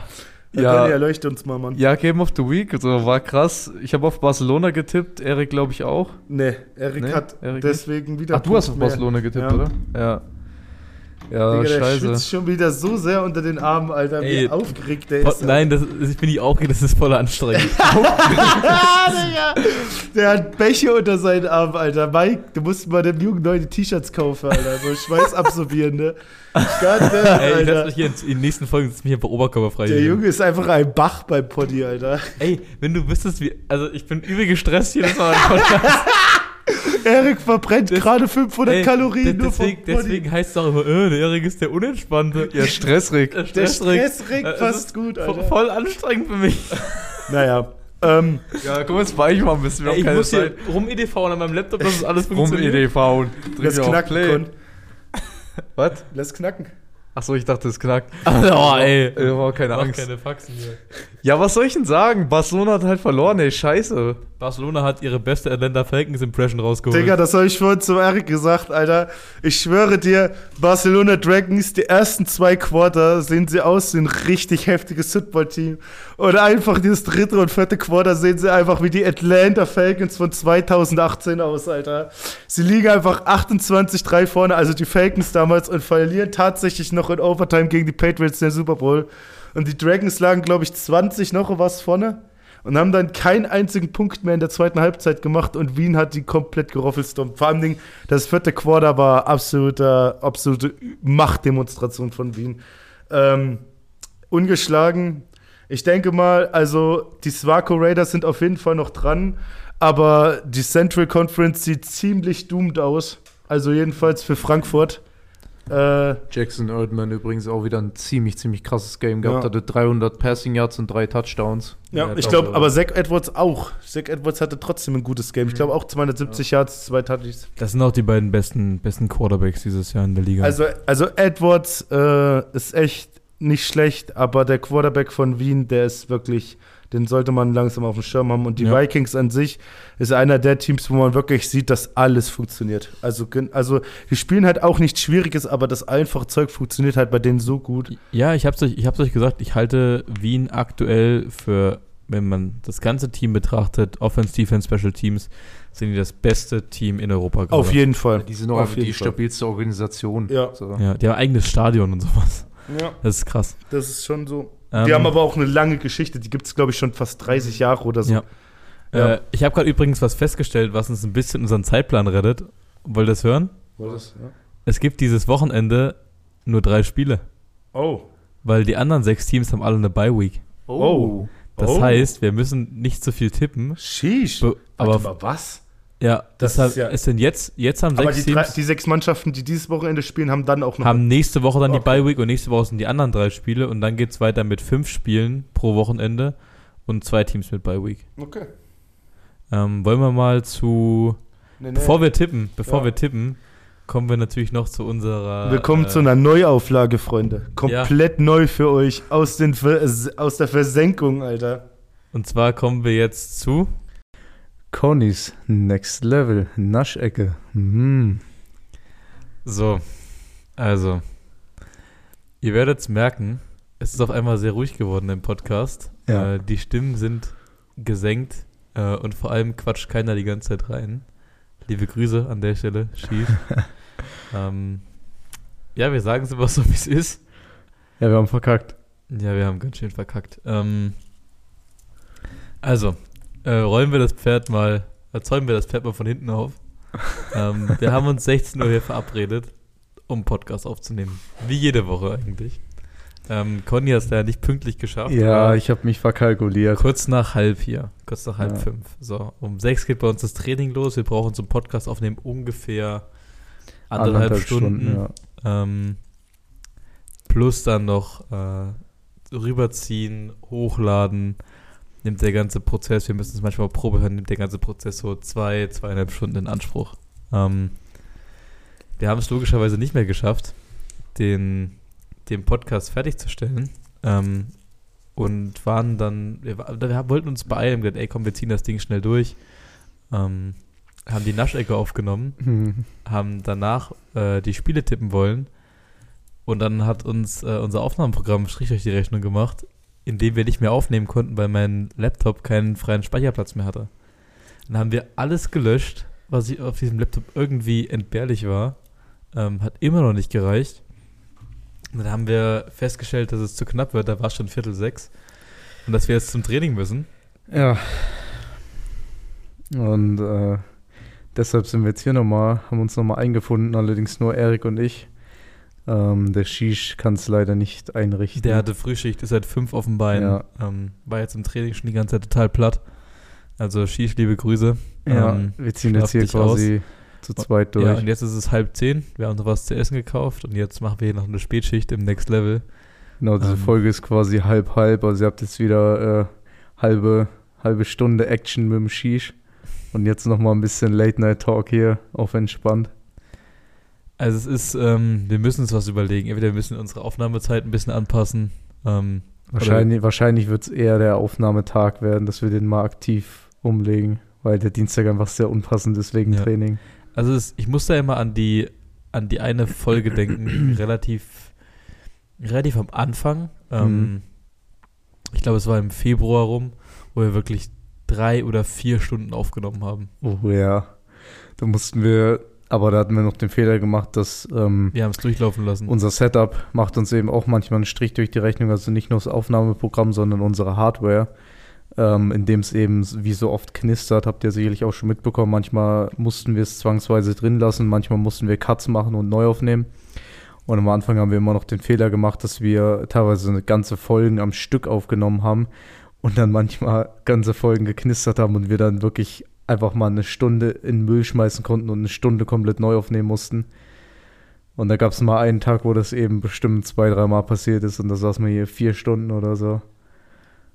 Ja. Erleuchte uns mal, Mann. Ja, Game of the Week, also war krass. Ich habe auf Barcelona getippt, Erik glaube ich auch. Nee, Erik Nee, hat Erik deswegen wieder. Ach, du hast auf. Barcelona getippt, Ja. oder? Ja. Ja, Digga, der scheiße. schwitzt schon wieder so sehr unter den Armen, Alter. Wie Ey, aufgeregt der ist. Nein, das, ich bin nicht aufgeregt, das ist voll anstrengend. Digga. Der hat Bäche unter seinen Armen, Alter. Mike, du musst mal dem Jungen neue T-Shirts kaufen, Alter. So schweißabsorbierende. Goddamn, Ey, ich lass Alter. mich hier in, in den nächsten Folgen sitzt mich einfach oberkörperfrei. Der hier. Junge ist einfach ein Bach beim Poddy, Alter. Ey, wenn du wüsstest, wie. Also, ich bin übel gestresst jedes Mal. Erik verbrennt Das- gerade 500 Ey, Kalorien nur vom deswegen, deswegen heißt es auch immer, äh, der Erik ist der Unentspannte. Ja, stressrig. Der Der Stressrig. Stress regt es fast ist gut, Alter. Voll anstrengend für mich. Naja, ähm, Ja, komm, jetzt weich mal ein bisschen. Wir Ey, haben ich keine muss hier Zeit. rum EDV an meinem Laptop, dass es alles Rum funktioniert. EDV und lass knacken. Was? Lass knacken. Achso, ich dachte, es knackt. Oh, ey. Oh, keine Mach Angst. keine Faxen hier. Ja, was soll ich denn sagen? Barcelona hat halt verloren, ey, scheiße. Barcelona hat ihre beste Atlanta Falcons Impression rausgeholt. Digga, das habe ich vorhin zu Erik gesagt, Alter. Ich schwöre dir, Barcelona Dragons, die ersten zwei Quarter sehen sie aus wie ein richtig heftiges Football-Team. Und einfach dieses dritte und vierte Quarter sehen sie einfach wie die Atlanta Falcons von 2018 aus, Alter. Sie liegen einfach 28-3 vorne, also die Falcons damals, und verlieren tatsächlich noch in Overtime gegen die Patriots in der Super Bowl. Und die Dragons lagen, glaube ich, 20 noch was vorne. Und haben dann keinen einzigen Punkt mehr in der zweiten Halbzeit gemacht und Wien hat die komplett geroffelstompt. Vor allem das vierte Quarter war absoluter, absolute Machtdemonstration von Wien. Ähm, ungeschlagen. Ich denke mal, also die Swaco Raiders sind auf jeden Fall noch dran, aber die Central Conference sieht ziemlich doomed aus. Also jedenfalls für Frankfurt. Äh, Jackson Erdmann übrigens auch wieder ein ziemlich, ziemlich krasses Game gehabt. Ja. Hatte 300 Passing Yards und drei Touchdowns. Ja, Ja, ich glaube, aber- Zach Edwards auch. Zach Edwards hatte trotzdem ein gutes Game. Ich glaube auch 270 Yards, zwei Touchdowns. Das sind auch die beiden besten, besten Quarterbacks dieses Jahr in der Liga. Also, also Edwards äh, ist echt nicht schlecht, aber der Quarterback von Wien, der ist wirklich, den sollte man langsam auf dem Schirm haben. Und die Ja. Vikings an sich ist einer der Teams, wo man wirklich sieht, dass alles funktioniert. Also, also die spielen halt auch nichts Schwieriges, aber das einfache Zeug funktioniert halt bei denen so gut. ja, ich hab's euch, ich hab's euch gesagt, ich halte Wien aktuell für, wenn man das ganze Team betrachtet, Offense, Defense, Special Teams, sind die das beste Team in Europa gerade. Auf jeden Fall. Die sind auch Auf die Fall. stabilste Organisation. Ja. So. Ja, die haben ein eigenes Stadion und sowas. Ja, Das ist krass. das ist schon so. Ähm, die haben aber auch eine lange Geschichte. Die gibt es, glaube ich, schon fast 30 Jahre oder so. Ja. Ja. Äh, ich habe gerade übrigens was festgestellt, was uns ein bisschen unseren Zeitplan rettet. Wollt ihr das hören? War das, ja. Es gibt dieses Wochenende nur drei Spiele. Oh. weil die anderen sechs Teams haben alle eine Bye-Week. Oh. Das Oh. heißt, wir müssen nicht so viel tippen. Sheesh. Be- Aber aber mal, was? Ja, Das deshalb ist ja- ist denn jetzt, jetzt haben Aber sechs die, drei, Teams die sechs Mannschaften, die dieses Wochenende spielen, haben dann auch noch. haben nächste Woche dann die Okay. Bye-Week und nächste Woche sind die anderen drei Spiele und dann geht es weiter mit fünf Spielen pro Wochenende und zwei Teams mit Bye-Week. okay. Ähm, wollen wir mal zu, Nee, nee. bevor wir tippen, bevor Ja. wir tippen, kommen wir natürlich noch zu unserer. Willkommen äh, zu einer Neuauflage, Freunde. Komplett neu für euch. Aus, den aus der Versenkung, Alter. Und zwar kommen wir jetzt zu. Connys Next Level Naschecke. Mhm. So, also, ihr werdet es merken, es ist auf einmal sehr ruhig geworden im Podcast. Ja. Äh, die Stimmen sind gesenkt äh, und vor allem quatscht keiner die ganze Zeit rein. Liebe Grüße an der Stelle, Schief. ähm, ja, wir sagen es immer so, wie es ist. Ja, wir haben verkackt. Ja, wir haben ganz schön verkackt. Ähm, also, äh, rollen wir das Pferd mal, erzeugen wir das Pferd mal von hinten auf. ähm, wir haben uns 16 Uhr hier verabredet, um Podcast aufzunehmen. Wie jede Woche eigentlich. Ähm, Conny es ja nicht pünktlich geschafft. Ja, ich habe mich verkalkuliert. kurz nach halb vier, kurz nach halb Ja. fünf. So, um sechs geht bei uns das Training los. Wir brauchen zum Podcast aufnehmen ungefähr anderthalb, Stunden. ja. Ähm, plus dann noch äh, rüberziehen, hochladen, nimmt der ganze Prozess, wir müssen es manchmal Probe hören, nimmt der ganze Prozess so zwei, zweieinhalb Stunden in Anspruch. Ähm, wir haben es logischerweise nicht mehr geschafft, den, den Podcast fertigzustellen. Ähm, und waren dann, wir, wir wollten uns beeilen, gesagt, ey komm, wir ziehen das Ding schnell durch. Ähm, haben die Naschecke aufgenommen Mhm. haben danach äh, die Spiele tippen wollen. Und dann hat uns äh, unser Aufnahmeprogramm Strich durch die Rechnung gemacht, indem wir nicht mehr aufnehmen konnten, weil mein Laptop keinen freien Speicherplatz mehr hatte. Dann haben wir alles gelöscht, was ich auf diesem Laptop irgendwie entbehrlich war. Ähm, hat immer noch nicht gereicht. Und dann haben wir festgestellt, dass es zu knapp wird. Da war es schon Viertel sechs. Und dass wir jetzt zum Training müssen. Ja. Und äh, deshalb sind wir jetzt hier nochmal, haben uns nochmal eingefunden, allerdings nur Erik und ich. Ähm, der Shish kann es leider nicht einrichten. Der hatte Frühschicht, ist seit fünf auf dem Bein. Ja. Ähm, war jetzt im Training schon die ganze Zeit total platt. Also Shish, liebe Grüße. ja, Ähm, wir ziehen jetzt hier quasi zu zweit durch. Ja, und jetzt ist es halb zehn. Wir haben noch was zu essen gekauft und jetzt machen wir hier noch eine Spätschicht im Next Level. genau, diese ähm, Folge ist quasi halb halb. Also ihr habt jetzt wieder äh, halbe, halbe Stunde Action mit dem Shish. Und jetzt nochmal ein bisschen Late Night Talk hier, auf entspannt. Also es ist, ähm, wir müssen uns was überlegen. Entweder wir müssen unsere Aufnahmezeit ein bisschen anpassen. Ähm, Wahrscheinlich, wahrscheinlich wird es eher der Aufnahmetag werden, dass wir den mal aktiv umlegen, weil der Dienstag einfach sehr unpassend ist wegen Ja. Training. Also es, ich muss da immer an die, an die eine Folge denken, relativ, relativ am Anfang. Ähm, Mhm. Ich glaube, es war im Februar rum, wo wir wirklich drei oder vier Stunden aufgenommen haben. Oh ja. Da mussten wir, aber da hatten wir noch den Fehler gemacht, dass ähm, Wir haben es durchlaufen lassen. unser Setup macht uns eben auch manchmal einen Strich durch die Rechnung, also nicht nur das Aufnahmeprogramm, sondern unsere Hardware, ähm, in dem es eben wie so oft knistert, habt ihr sicherlich auch schon mitbekommen. Manchmal mussten wir es zwangsweise drin lassen, manchmal mussten wir Cuts machen und neu aufnehmen. Und am Anfang haben wir immer noch den Fehler gemacht, dass wir teilweise eine ganze Folgen am Stück aufgenommen haben und dann manchmal ganze Folgen geknistert haben und wir dann wirklich einfach mal eine Stunde in den Müll schmeißen konnten und eine Stunde komplett neu aufnehmen mussten. Und da gab es mal einen Tag, wo das eben bestimmt zwei, dreimal passiert ist und da saß man hier vier Stunden oder so.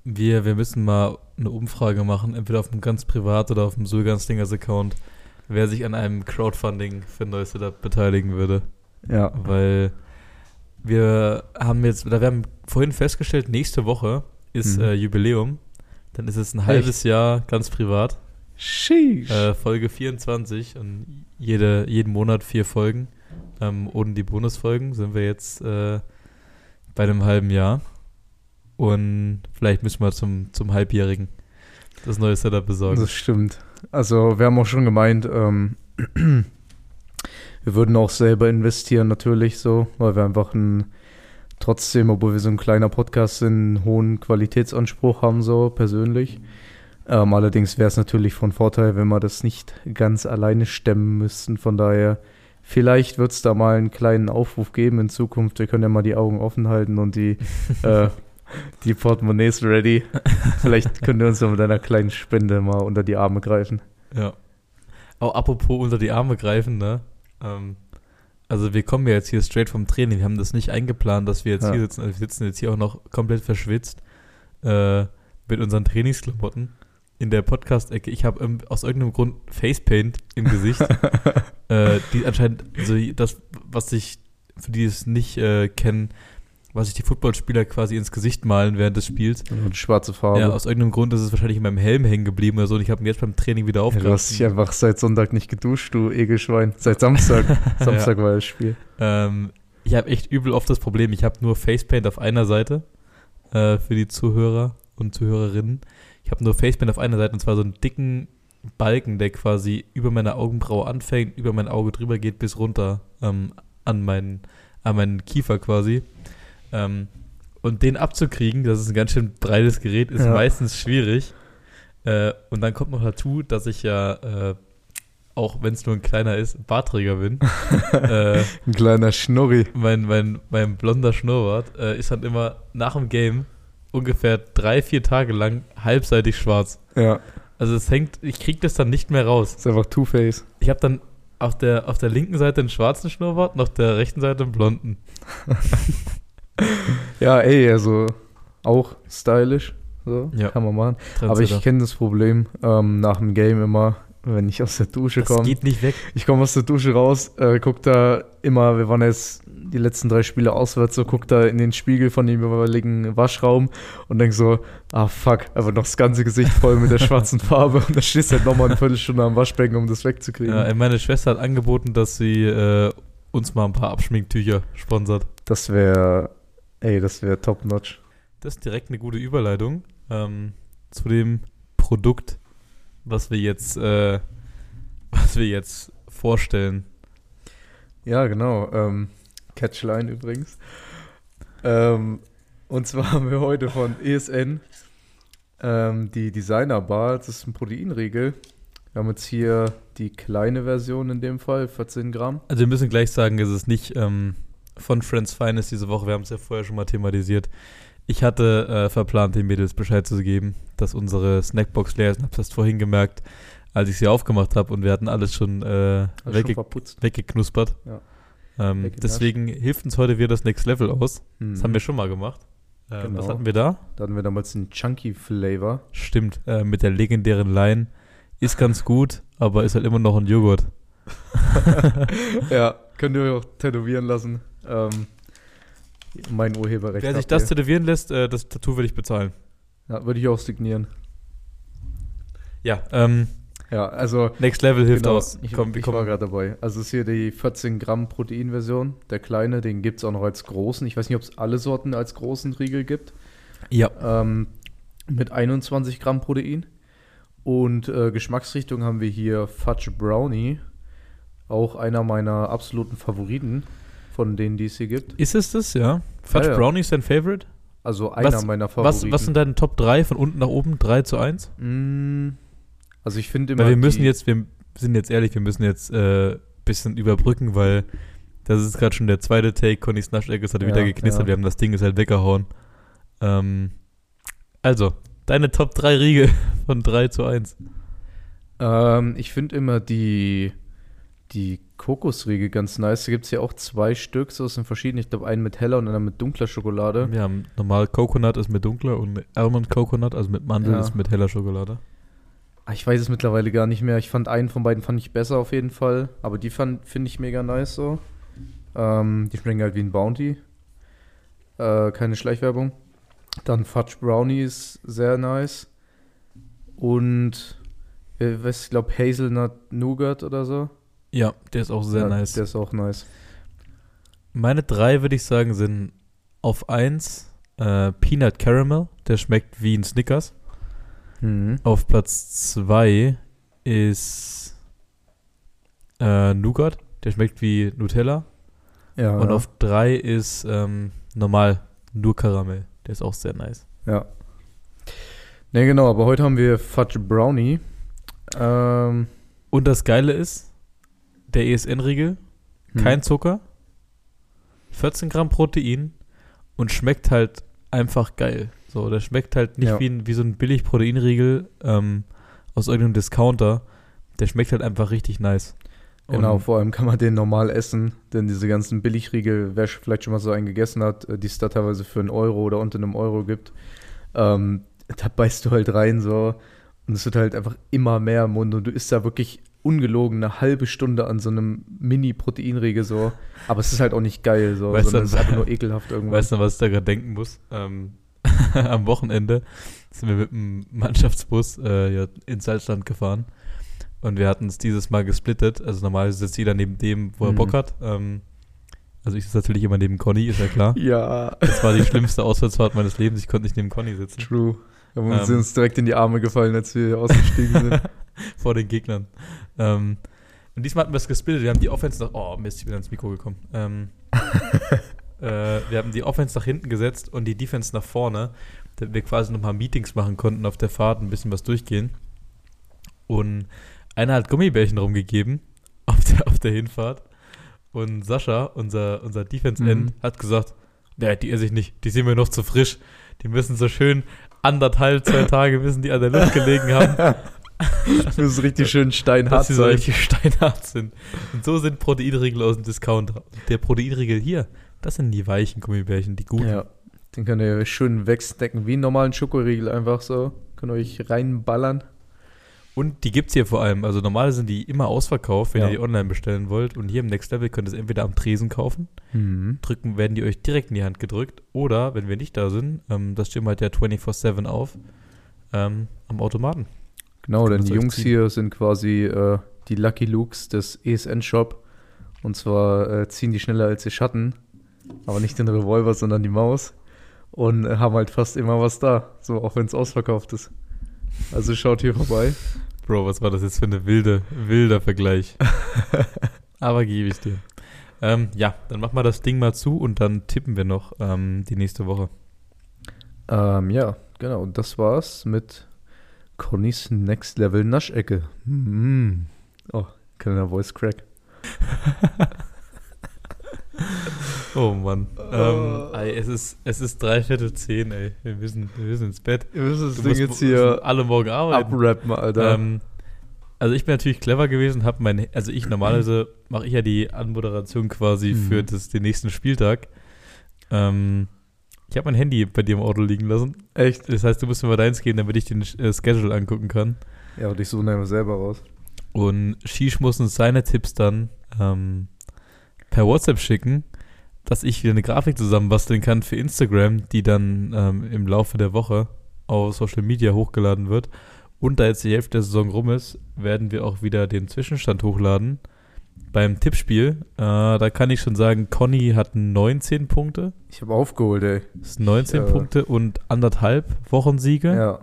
Wir, wir müssen mal eine Umfrage machen, entweder auf dem ganz privat oder auf dem Sulgans Account, wer sich an einem Crowdfunding für ein neues Setup beteiligen würde. Ja. Weil wir haben jetzt, oder wir haben vorhin festgestellt, nächste Woche ist Mhm. äh, Jubiläum. Dann ist es ein halbes Jahr ganz privat. Äh, Folge 24 und jede, jeden Monat vier Folgen. Ähm, ohne die Bonusfolgen sind wir jetzt äh, bei einem halben Jahr. Und vielleicht müssen wir zum, zum Halbjährigen das neue Setup besorgen. Das stimmt. Also wir haben auch schon gemeint, ähm, wir würden auch selber investieren natürlich so, weil wir einfach einen, trotzdem, obwohl wir so ein kleiner Podcast sind, einen hohen Qualitätsanspruch haben so persönlich. Ähm, allerdings wäre es natürlich von Vorteil, wenn wir das nicht ganz alleine stemmen müssten. Von daher Vielleicht wird es da mal einen kleinen Aufruf geben in Zukunft. Wir können ja mal die Augen offen halten und die, äh, die Portemonnaies ready. Vielleicht können wir uns ja mit einer kleinen Spende mal unter die Arme greifen. Ja. Auch apropos unter die Arme greifen, ne? Ähm, also wir kommen ja jetzt hier straight vom Training. Wir haben das nicht eingeplant, dass wir jetzt Ja. hier sitzen. Also wir sitzen jetzt hier auch noch komplett verschwitzt äh, mit unseren Trainingsklamotten in der Podcast-Ecke. Ich habe ähm, aus irgendeinem Grund Facepaint im Gesicht. äh, die anscheinend, also das, was sich, für die es nicht äh, kennen, was sich die Footballspieler quasi ins Gesicht malen während des Spiels. Und schwarze Farbe. Ja, aus irgendeinem Grund ist es wahrscheinlich in meinem Helm hängen geblieben oder so und ich habe ihn jetzt beim Training wieder Ja, du aufgerissen. hast dich einfach seit Sonntag nicht geduscht, du Egelschwein. Seit Samstag. Samstag war das Spiel. Ähm, ich habe echt übel oft das Problem, ich habe nur Facepaint auf einer Seite äh, für die Zuhörer und Zuhörerinnen. Ich habe nur Facepaint auf einer Seite und zwar so einen dicken Balken, der quasi über meine Augenbraue anfängt, über mein Auge drüber geht bis runter ähm, an, meinen, an meinen Kiefer quasi. Ähm, und den abzukriegen, das ist ein ganz schön breites Gerät, ist Ja. meistens schwierig. Äh, und dann kommt noch dazu, dass ich ja, äh, auch wenn es nur ein kleiner ist, Bartträger bin. äh, Ein kleiner Schnurri. mein, mein, mein blonder Schnurrbart äh, ist dann immer nach dem Game ungefähr drei, vier Tage lang halbseitig schwarz. Ja, Also es hängt, ich krieg das dann nicht mehr raus. ist einfach Two-Face. Ich habe dann auf der, auf der linken Seite einen schwarzen Schnurrbart und auf der rechten Seite einen blonden. Ja, ey, also auch stylisch. So, Ja. kann man machen. Aber Trendsetter. ich kenne das Problem ähm, nach dem Game immer, wenn ich aus der Dusche das komme. geht nicht weg. Ich komme aus der Dusche raus, äh, guck da immer, wir waren jetzt die letzten drei Spiele auswärts, so guck da in den Spiegel von dem jeweiligen Waschraum und denk so, ah fuck, einfach noch das ganze Gesicht voll mit der schwarzen Farbe und dann stehst du halt nochmal eine Viertelstunde am Waschbecken, um das wegzukriegen. Ja, meine Schwester hat angeboten, dass sie äh, uns mal ein paar Abschminktücher sponsert. Das wäre, ey, das wäre top notch. Das ist direkt eine gute Überleitung ähm, zu dem Produkt, was wir jetzt, äh, was wir jetzt vorstellen. Ja, genau. Ähm, Catchline übrigens. Ähm, und zwar haben wir heute von ESN ähm, die Designer Bar. Das ist ein Proteinriegel. Wir haben jetzt hier die kleine Version in dem Fall, 14 Gramm. Also wir müssen gleich sagen, es ist nicht ähm, von Friends Finest diese Woche. Wir haben es ja vorher schon mal thematisiert. Ich hatte äh, verplant, den Mädels Bescheid zu geben, dass unsere Snackbox leer ist. Und hab's erst vorhin gemerkt, als ich sie aufgemacht habe und wir hatten alles schon, äh, Also schon wegge verputzt. weggeknuspert. Ja. Ähm, deswegen hilft uns heute wieder das Next Level aus. Das Mhm. haben wir schon mal gemacht. Äh, Genau. Was hatten wir da? Da hatten wir damals den Chunky Flavor. Stimmt, äh, mit der legendären Line. Ist ganz gut, aber ist halt immer noch ein Joghurt. ja, könnt ihr euch auch tätowieren lassen. Ähm, mein Urheberrecht. Wer sich das tätowieren lässt, äh, das Tattoo würde ich bezahlen. ja, würde ich auch signieren. Ja, ähm, Ja, also Next Level hilft Genau, aus. Ich, Komm, ich war kommen. gerade dabei. Also es ist hier die 14 Gramm Proteinversion. Der kleine, den gibt es auch noch als großen. Ich weiß nicht, ob es alle Sorten als großen Riegel gibt. Ja, Ähm, mit 21 Gramm Protein. Und äh, Geschmacksrichtung haben wir hier Fudge Brownie. Auch einer meiner absoluten Favoriten von denen, die es hier gibt. ist es das, ja? Fudge Ja, ja. Brownie ist dein Favorite? Also einer Was- meiner Was, Favoriten. was sind deine Top 3 von unten nach oben? 3 zu 1? Mm, Also ich finde immer. Weil wir müssen jetzt, wir sind jetzt ehrlich, wir müssen jetzt ein äh, bisschen überbrücken, weil das ist gerade schon der zweite Take. Connys Naschecke, es hat Ja, wieder geknistert. ja. Wir haben das Ding ist halt weggehauen. Ähm, also, deine Top 3 Riegel von 3 zu 1. Ähm, ich finde immer die, die Kokosriegel ganz nice. Da gibt es ja auch zwei Stück, so sind verschiedene. Ich glaube, einen mit heller und einen mit dunkler Schokolade. Wir haben normal Coconut ist mit dunkler und Almond Coconut, also mit Mandel, Ja. ist mit heller Schokolade. Ah, Ich weiß es mittlerweile gar nicht mehr. Ich fand einen von beiden fand ich besser auf jeden Fall. Aber die fand finde ich mega nice so. Ähm, die schmecken halt wie ein Bounty. Äh, keine Schleichwerbung. Dann Fudge Brownie ist sehr nice. Und äh, was, ich glaube Hazelnut Nougat oder so. Ja, der ist auch sehr Ja, nice. Der ist auch nice. Meine drei, würde ich sagen, sind auf 1 äh, Peanut Caramel, der schmeckt wie ein Snickers. Mhm. Auf Platz 2 ist äh, Nougat, der schmeckt wie Nutella. Ja, Und ja. auf 3 ist ähm, normal nur Karamell, der ist auch sehr nice. Ja. Ne, genau, aber heute haben wir Fudge Brownie. Ähm, Und das Geile ist, der ESN-Riegel Hm. kein Zucker, 14 Gramm Protein und schmeckt halt einfach geil. So, der schmeckt halt nicht Ja. wie, ein, wie so ein billig Proteinriegel ähm, aus irgendeinem Discounter. Der schmeckt halt einfach richtig nice. Genau, Und- vor allem kann man den normal essen, denn diese ganzen Billigriegel, wer vielleicht schon mal so einen gegessen hat, äh, die es da teilweise für einen Euro oder unter einem Euro gibt, ähm, da beißt du halt rein so und es wird halt einfach immer mehr im Mund und du isst da wirklich ungelogen eine halbe Stunde an so einem Mini-Proteinriegel so, aber es ist halt auch nicht geil so, Weißt sondern du, es ist einfach nur ekelhaft irgendwann. Weißt du, was ich da gerade denken muss? Ähm, am Wochenende sind wir mit dem Mannschaftsbus äh, ins Salzland gefahren und wir hatten es dieses Mal gesplittet. Also normalerweise sitzt jeder neben dem, wo er Mhm. Bock hat. Ähm, also ich sitze natürlich immer neben Conny, ist ja klar. ja, Das war die schlimmste Auswärtsfahrt meines Lebens. Ich konnte nicht neben Conny sitzen. true. Wir haben uns Ähm. uns direkt in die Arme gefallen, als wir ausgestiegen sind. vor den Gegnern. Ähm, und diesmal hatten wir es gesplittet. Wir haben die Offense nach. Oh, Mist, ich bin ans Mikro gekommen. Ähm, äh, wir haben die Offense nach hinten gesetzt und die Defense nach vorne, damit wir quasi nochmal Meetings machen konnten auf der Fahrt, ein bisschen was durchgehen. Und einer hat Gummibärchen rumgegeben auf der, auf der Hinfahrt. Und Sascha, unser, unser Defense-End, Mhm. hat gesagt: Nee, die esse ich nicht, die sind mir noch zu frisch. Die müssen so schön anderthalb, zwei Tage müssen die an der Luft gelegen haben. Das ist richtig schön steinhart dass sie so sein. richtig steinhart sind. Und so sind Proteinriegel aus dem Discounter. Der Proteinriegel hier, das sind die weichen Gummibärchen, die guten. Ja, den könnt ihr schön wegsnacken, wie einen normalen Schokoriegel einfach so. Könnt ihr euch reinballern. Und die gibt's hier vor allem. Also normal sind die immer ausverkauft, wenn Ja. ihr die online bestellen wollt. Und hier im Next Level könnt ihr es entweder am Tresen kaufen, drücken, werden die euch direkt in die Hand gedrückt. Oder, wenn wir nicht da sind, ähm, das stimmt halt ja 24-7 auf, ähm, am Automaten. Genau, denn die Jungs ziehen. hier sind quasi äh, die Lucky Lukes des ESN-Shop. Und zwar äh, ziehen die schneller als die Schatten. Aber nicht den Revolver, sondern die Maus. Und äh, haben halt fast immer was da. So, auch wenn es ausverkauft ist. Also schaut hier vorbei. Bro, was war das jetzt für eine wilde, wilder Vergleich? Aber gebe ich dir. Ähm, ja, dann machen wir das Ding mal zu und dann tippen wir noch ähm, die nächste Woche. Ähm, ja, genau. Und das war's mit Connys Next Level Naschecke. Mm. Oh, kleiner Voice Crack. Oh Mann. Ähm, ey, es ist, es ist drei Viertel zehn, ey. Wir müssen, wir müssen ins Bett. Ihr müsst das Du Ding musst- jetzt wir hier müssen alle morgen arbeiten. abrappen, Alter. Ähm, also ich bin natürlich clever gewesen, habe mein, also ich normalerweise mache ich ja die Anmoderation quasi Mhm. für das, den nächsten Spieltag. Ähm, ich habe mein Handy bei dir im Auto liegen lassen. Echt? Das heißt, du musst mir mal deins gehen, damit ich den äh, Schedule angucken kann. Ja, und ich suche einfach selber raus. Und Shish muss uns seine Tipps dann ähm, per WhatsApp schicken, dass ich wieder eine Grafik zusammenbasteln kann für Instagram, die dann ähm, im Laufe der Woche auf Social Media hochgeladen wird. Und da jetzt die Hälfte der Saison rum ist, werden wir auch wieder den Zwischenstand hochladen. Beim Tippspiel, äh, da kann ich schon sagen, Conny hat 19 Punkte. Ich habe aufgeholt, ey. Das sind 19 Ja. Punkte und anderthalb Wochensiege. Ja.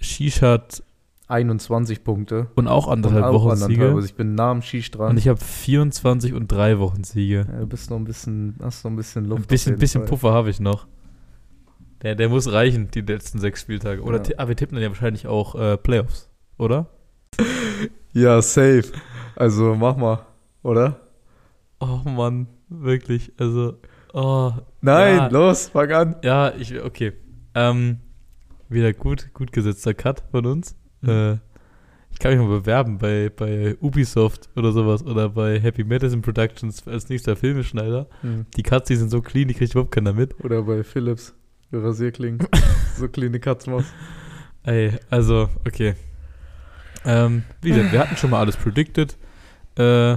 Shish hat 21 Punkte. und auch anderthalb Und auch Wochensiege. anderthalb. Also ich bin nah am dran. Und ich habe 24 und 3 Wochensiege. ja, du bist noch ein bisschen, hast noch ein bisschen Luft. Ein bisschen, bisschen Fall. Puffer habe ich noch. Der, der muss reichen, die letzten sechs Spieltage. Oder Ja. aber wir tippen dann ja wahrscheinlich auch äh, Playoffs, oder? Ja, safe. Also mach mal, oder? Oh Mann, wirklich. Also, oh. Nein, Ja. los, fang an. Ja, ich, okay. Ähm, wieder gut, gut gesetzter Cut von uns. Mhm. Äh, ich kann mich mal bewerben bei, bei Ubisoft oder sowas oder bei Happy Medicine Productions als nächster Filmeschneider. Die Cuts, die sind so clean, die kriegt überhaupt keiner mit. Oder bei Philips. Rasierklingen. so kleine Katzmaus. Ey, also, okay. Ähm, wie gesagt, wir hatten schon mal alles predicted, äh,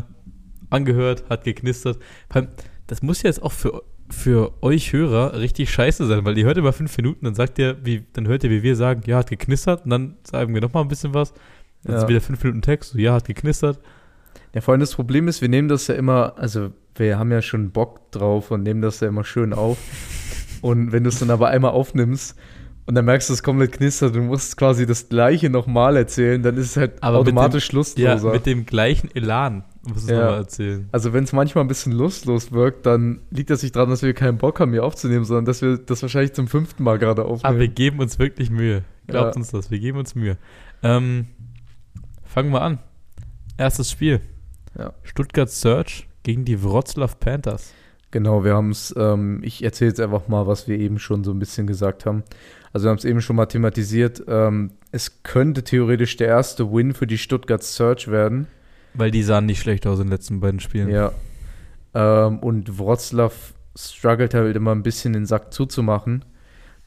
angehört, hat geknistert. Das muss ja jetzt auch für, für euch Hörer richtig scheiße sein, weil ihr hört immer fünf Minuten, dann sagt ihr, wie, dann hört ihr, wie wir sagen, ja, hat geknistert, und dann sagen wir nochmal ein bisschen was. Dann Ja. ist wieder fünf Minuten Text, so, ja, hat geknistert. Ja, vor allem das Problem ist, wir nehmen das ja immer, also wir haben ja schon Bock drauf und nehmen das ja immer schön auf. Und wenn du es dann aber einmal aufnimmst und dann merkst du, es komplett knistert, du musst quasi das Gleiche nochmal erzählen, dann ist es halt Aber automatisch Ja, lustloser. mit dem gleichen Elan, muss es Ja. nochmal erzählen. also wenn es manchmal ein bisschen lustlos wirkt, dann liegt das nicht daran, dass wir keinen Bock haben, hier aufzunehmen, sondern dass wir das wahrscheinlich zum fünften Mal gerade Aber wir aufnehmen. geben uns wirklich Mühe. Glaubt Ja. uns das, wir geben uns Mühe. Ähm, fangen wir an. Erstes Spiel. Ja. Stuttgart Search gegen die Wroclaw Panthers. Genau, wir haben es, ähm, ich erzähle jetzt einfach mal, was wir eben schon so ein bisschen gesagt haben. Also wir haben es eben schon mal thematisiert. Ähm, es könnte theoretisch der erste Win für die Stuttgart Search werden. Weil die sahen nicht schlecht aus in den letzten beiden Spielen. Ja. Ähm, und Wroclaw struggelt halt immer ein bisschen den Sack zuzumachen.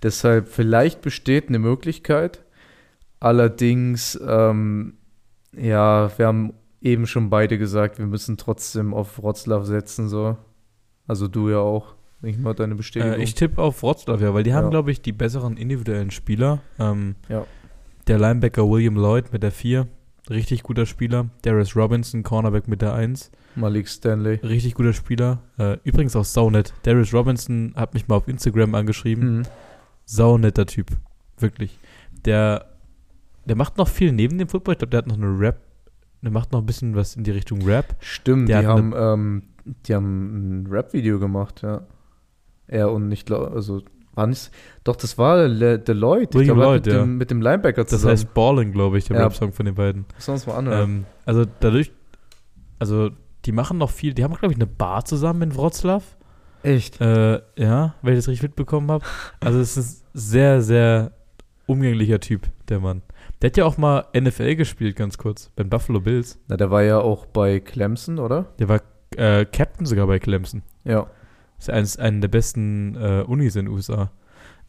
Deshalb vielleicht besteht eine Möglichkeit. Allerdings, ähm, ja, wir haben eben schon beide gesagt, wir müssen trotzdem auf Wroclaw setzen, so. Also du ja auch. Ich mal deine Bestätigung. Äh, ich tippe auf Wroclaw, ja, weil die haben, Ja. glaube ich, die besseren individuellen Spieler. Ähm, Ja. Der Linebacker William Lloyd mit der 4, richtig guter Spieler. Darius Robinson, Cornerback mit der 1, Malik Stanley. richtig guter Spieler. Äh, übrigens auch saunet. Darius Robinson hat mich mal auf Instagram angeschrieben. Mhm. Saunetter Typ. Wirklich. Der, der macht noch viel neben dem Football. Ich glaube, der hat noch eine Rap. Der macht noch ein bisschen was in die Richtung Rap. Stimmt, Der die haben, ähm, die haben ein Rap-Video gemacht, ja. Er und ich glaube, also war nicht, doch, das war Le Deloitte. William glaub, Lloyd, mit, ja. dem, mit dem Linebacker Das zusammen. heißt Balling, glaube ich, der Ja. Rap-Song von den beiden. Uns mal anhören. Ähm, also dadurch, also die machen noch viel. Die haben, glaube ich, eine Bar zusammen in Wroclaw. Echt? Äh, ja, weil ich das richtig mitbekommen habe. Also es ist ein sehr, sehr umgänglicher Typ, der Mann. Der hat ja auch mal NFL gespielt, ganz kurz, beim Buffalo Bills. Na, der war ja auch bei Clemson, oder? Der war äh, Captain sogar bei Clemson. Ja. Ist eines, eine der besten äh, Unis in den USA.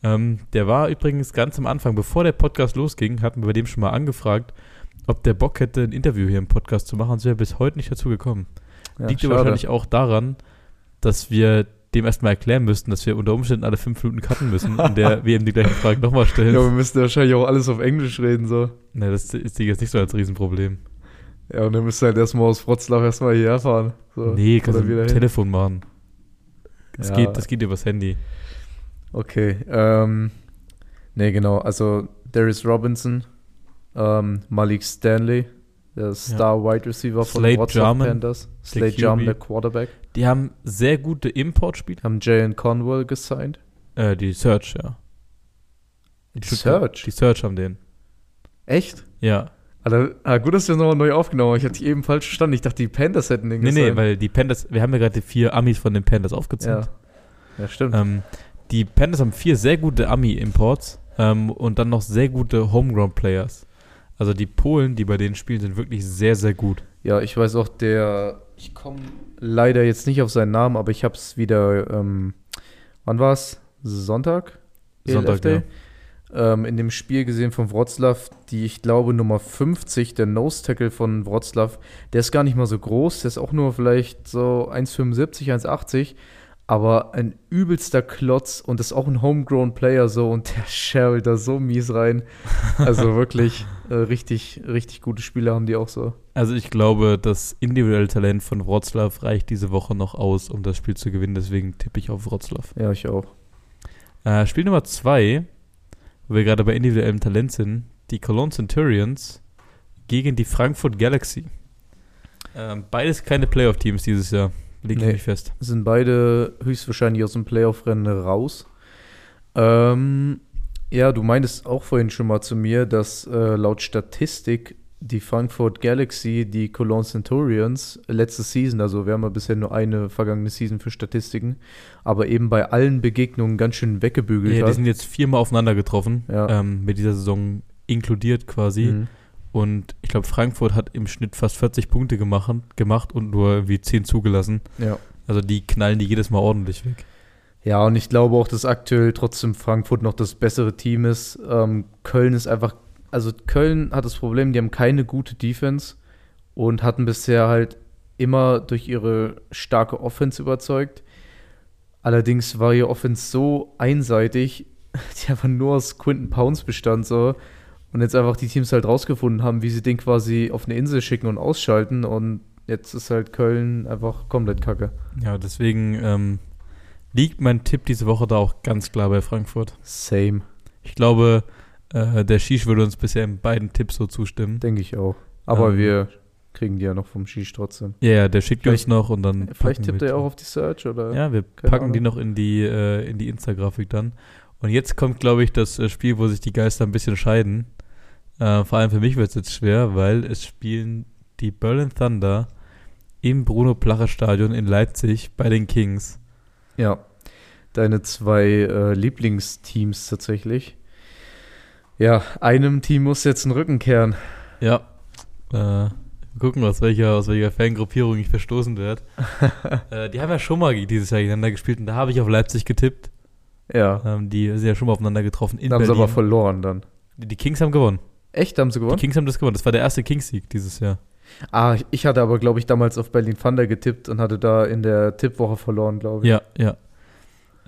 Ähm, der war übrigens ganz am Anfang, bevor der Podcast losging, hatten wir bei dem schon mal angefragt, ob der Bock hätte, ein Interview hier im Podcast zu machen. Und wäre bis heute nicht dazu gekommen. ja Liegt ja schade. wahrscheinlich auch daran, dass wir dem erstmal erklären müssten, dass wir unter Umständen alle fünf Minuten cutten müssen, in der wir ihm die gleichen Fragen nochmal stellen. Ja, wir müssten wahrscheinlich auch alles auf Englisch reden, so. Ne, das ist jetzt nicht so als Riesenproblem. Ja, und dann müsst ihr halt erstmal aus Wroclaw erstmal hierher fahren. So. nee, kannst du hin. Telefon machen. Das, Ja. geht, das geht übers Handy. Okay, ähm, nee, genau, also Darius Robinson, ähm, Malik Stanley, der Star Wide Receiver von Slade Wroclaw Jarman, Panthers, der Slade Jarman, der Quarterback, Die haben sehr gute Importspieler. haben Jalen Conwell gesigned. Äh, die Search, ja. Die Search? Die Search haben den. Echt? Ja. Alter, ah, gut, dass das nochmal neu aufgenommen hast. Ich hatte dich eben falsch verstanden. Ich dachte, die Panthers hätten den Nee, nee, weil die Panthers, wir haben ja gerade die vier Amis von den Panthers aufgezählt. Ja, ja stimmt. Ähm, die Panthers haben vier sehr gute Ami-Imports ähm, und dann noch sehr gute Homegrown-Players. Also die Polen, die bei denen spielen, sind wirklich sehr, sehr gut. Ja, ich weiß auch, der. Ich komme leider jetzt nicht auf seinen Namen, aber ich habe es wieder. Ähm, wann war es? Sonntag? Sonntag, ELF Day? Ähm, in dem Spiel gesehen von Wroclaw, die ich glaube Nummer 50, der Nose Tackle von Wroclaw, der ist gar nicht mal so groß, der ist auch nur vielleicht so 1,75, 1,80, aber ein übelster Klotz und ist auch ein Homegrown Player so und der scherlt da so mies rein. Also wirklich äh, richtig, richtig gute Spieler haben die auch so. Also ich glaube, das individuelle Talent von Wroclaw reicht diese Woche noch aus, um das Spiel zu gewinnen. Deswegen tippe ich auf Wroclaw. Ja, ich auch. Äh, Spiel Nummer zwei, wo wir gerade bei individuellem Talent sind, die Cologne Centurions gegen die Frankfurt Galaxy. Ähm, beides keine Playoff-Teams dieses Jahr, lege Nee. ich mich fest. sind beide höchstwahrscheinlich aus dem Playoff-Rennen raus. Ähm, ja, du meintest auch vorhin schon mal zu mir, dass äh, laut Statistik die Frankfurt Galaxy, die Cologne Centurions, letzte Season, also wir haben ja bisher nur eine vergangene Season für Statistiken, aber eben bei allen Begegnungen ganz schön weggebügelt Ja, die hat. sind jetzt viermal aufeinander getroffen, Ja. ähm, mit dieser Saison inkludiert quasi. Mhm. Und ich glaube, Frankfurt hat im Schnitt fast 40 Punkte gemacht, gemacht und nur irgendwie 10 zugelassen. Ja. Also die knallen die jedes Mal ordentlich weg. Ja, und ich glaube auch, dass aktuell trotzdem Frankfurt noch das bessere Team ist. Ähm, Köln ist einfach, also Köln hat das Problem, die haben keine gute Defense und hatten bisher halt immer durch ihre starke Offense überzeugt. Allerdings war ihr Offense so einseitig, die einfach nur aus Quinton Pounds bestand so. Und jetzt einfach die Teams halt rausgefunden haben, wie sie den quasi auf eine Insel schicken und ausschalten. Und jetzt ist halt Köln einfach komplett kacke. Ja, deswegen ähm, liegt mein Tipp diese Woche da auch ganz klar bei Frankfurt. Same, Ich glaube, äh, der Shish würde uns bisher in beiden Tipps so zustimmen. denke ich auch. Aber Ähm, wir kriegen die ja noch vom Shish trotzdem. Ja, ja, der schickt uns Vielleicht- noch und dann. Vielleicht packen tippt wir er ja die. auch auf die Search oder? Ja, wir packen die Ahnung. noch in die, äh, in die Insta-Grafik dann. Und jetzt kommt, glaube ich, das äh, Spiel, wo sich die Geister ein bisschen scheiden. Äh, vor allem für mich wird es jetzt schwer, weil es spielen die Berlin Thunder im Bruno-Plache-Stadion in Leipzig bei den Kings. Ja, deine zwei äh, Lieblingsteams tatsächlich. Ja, einem Team muss jetzt den Rücken kehren. Ja. Äh, gucken, aus welcher, aus welcher Fangruppierung ich verstoßen werde. äh, die haben ja schon mal dieses Jahr gegeneinander gespielt und da habe ich auf Leipzig getippt. Ja, Ähm, die sind ja schon mal aufeinander getroffen in da haben sie Berlin. aber verloren dann. die, die Kings haben gewonnen. Echt, haben sie Die gewonnen? Kings haben das gewonnen. Das war der erste Kings-Sieg dieses Jahr. Ah, ich hatte aber, glaube ich, damals auf Berlin Thunder getippt und hatte da in der Tippwoche verloren, glaube ich. Ja, ja.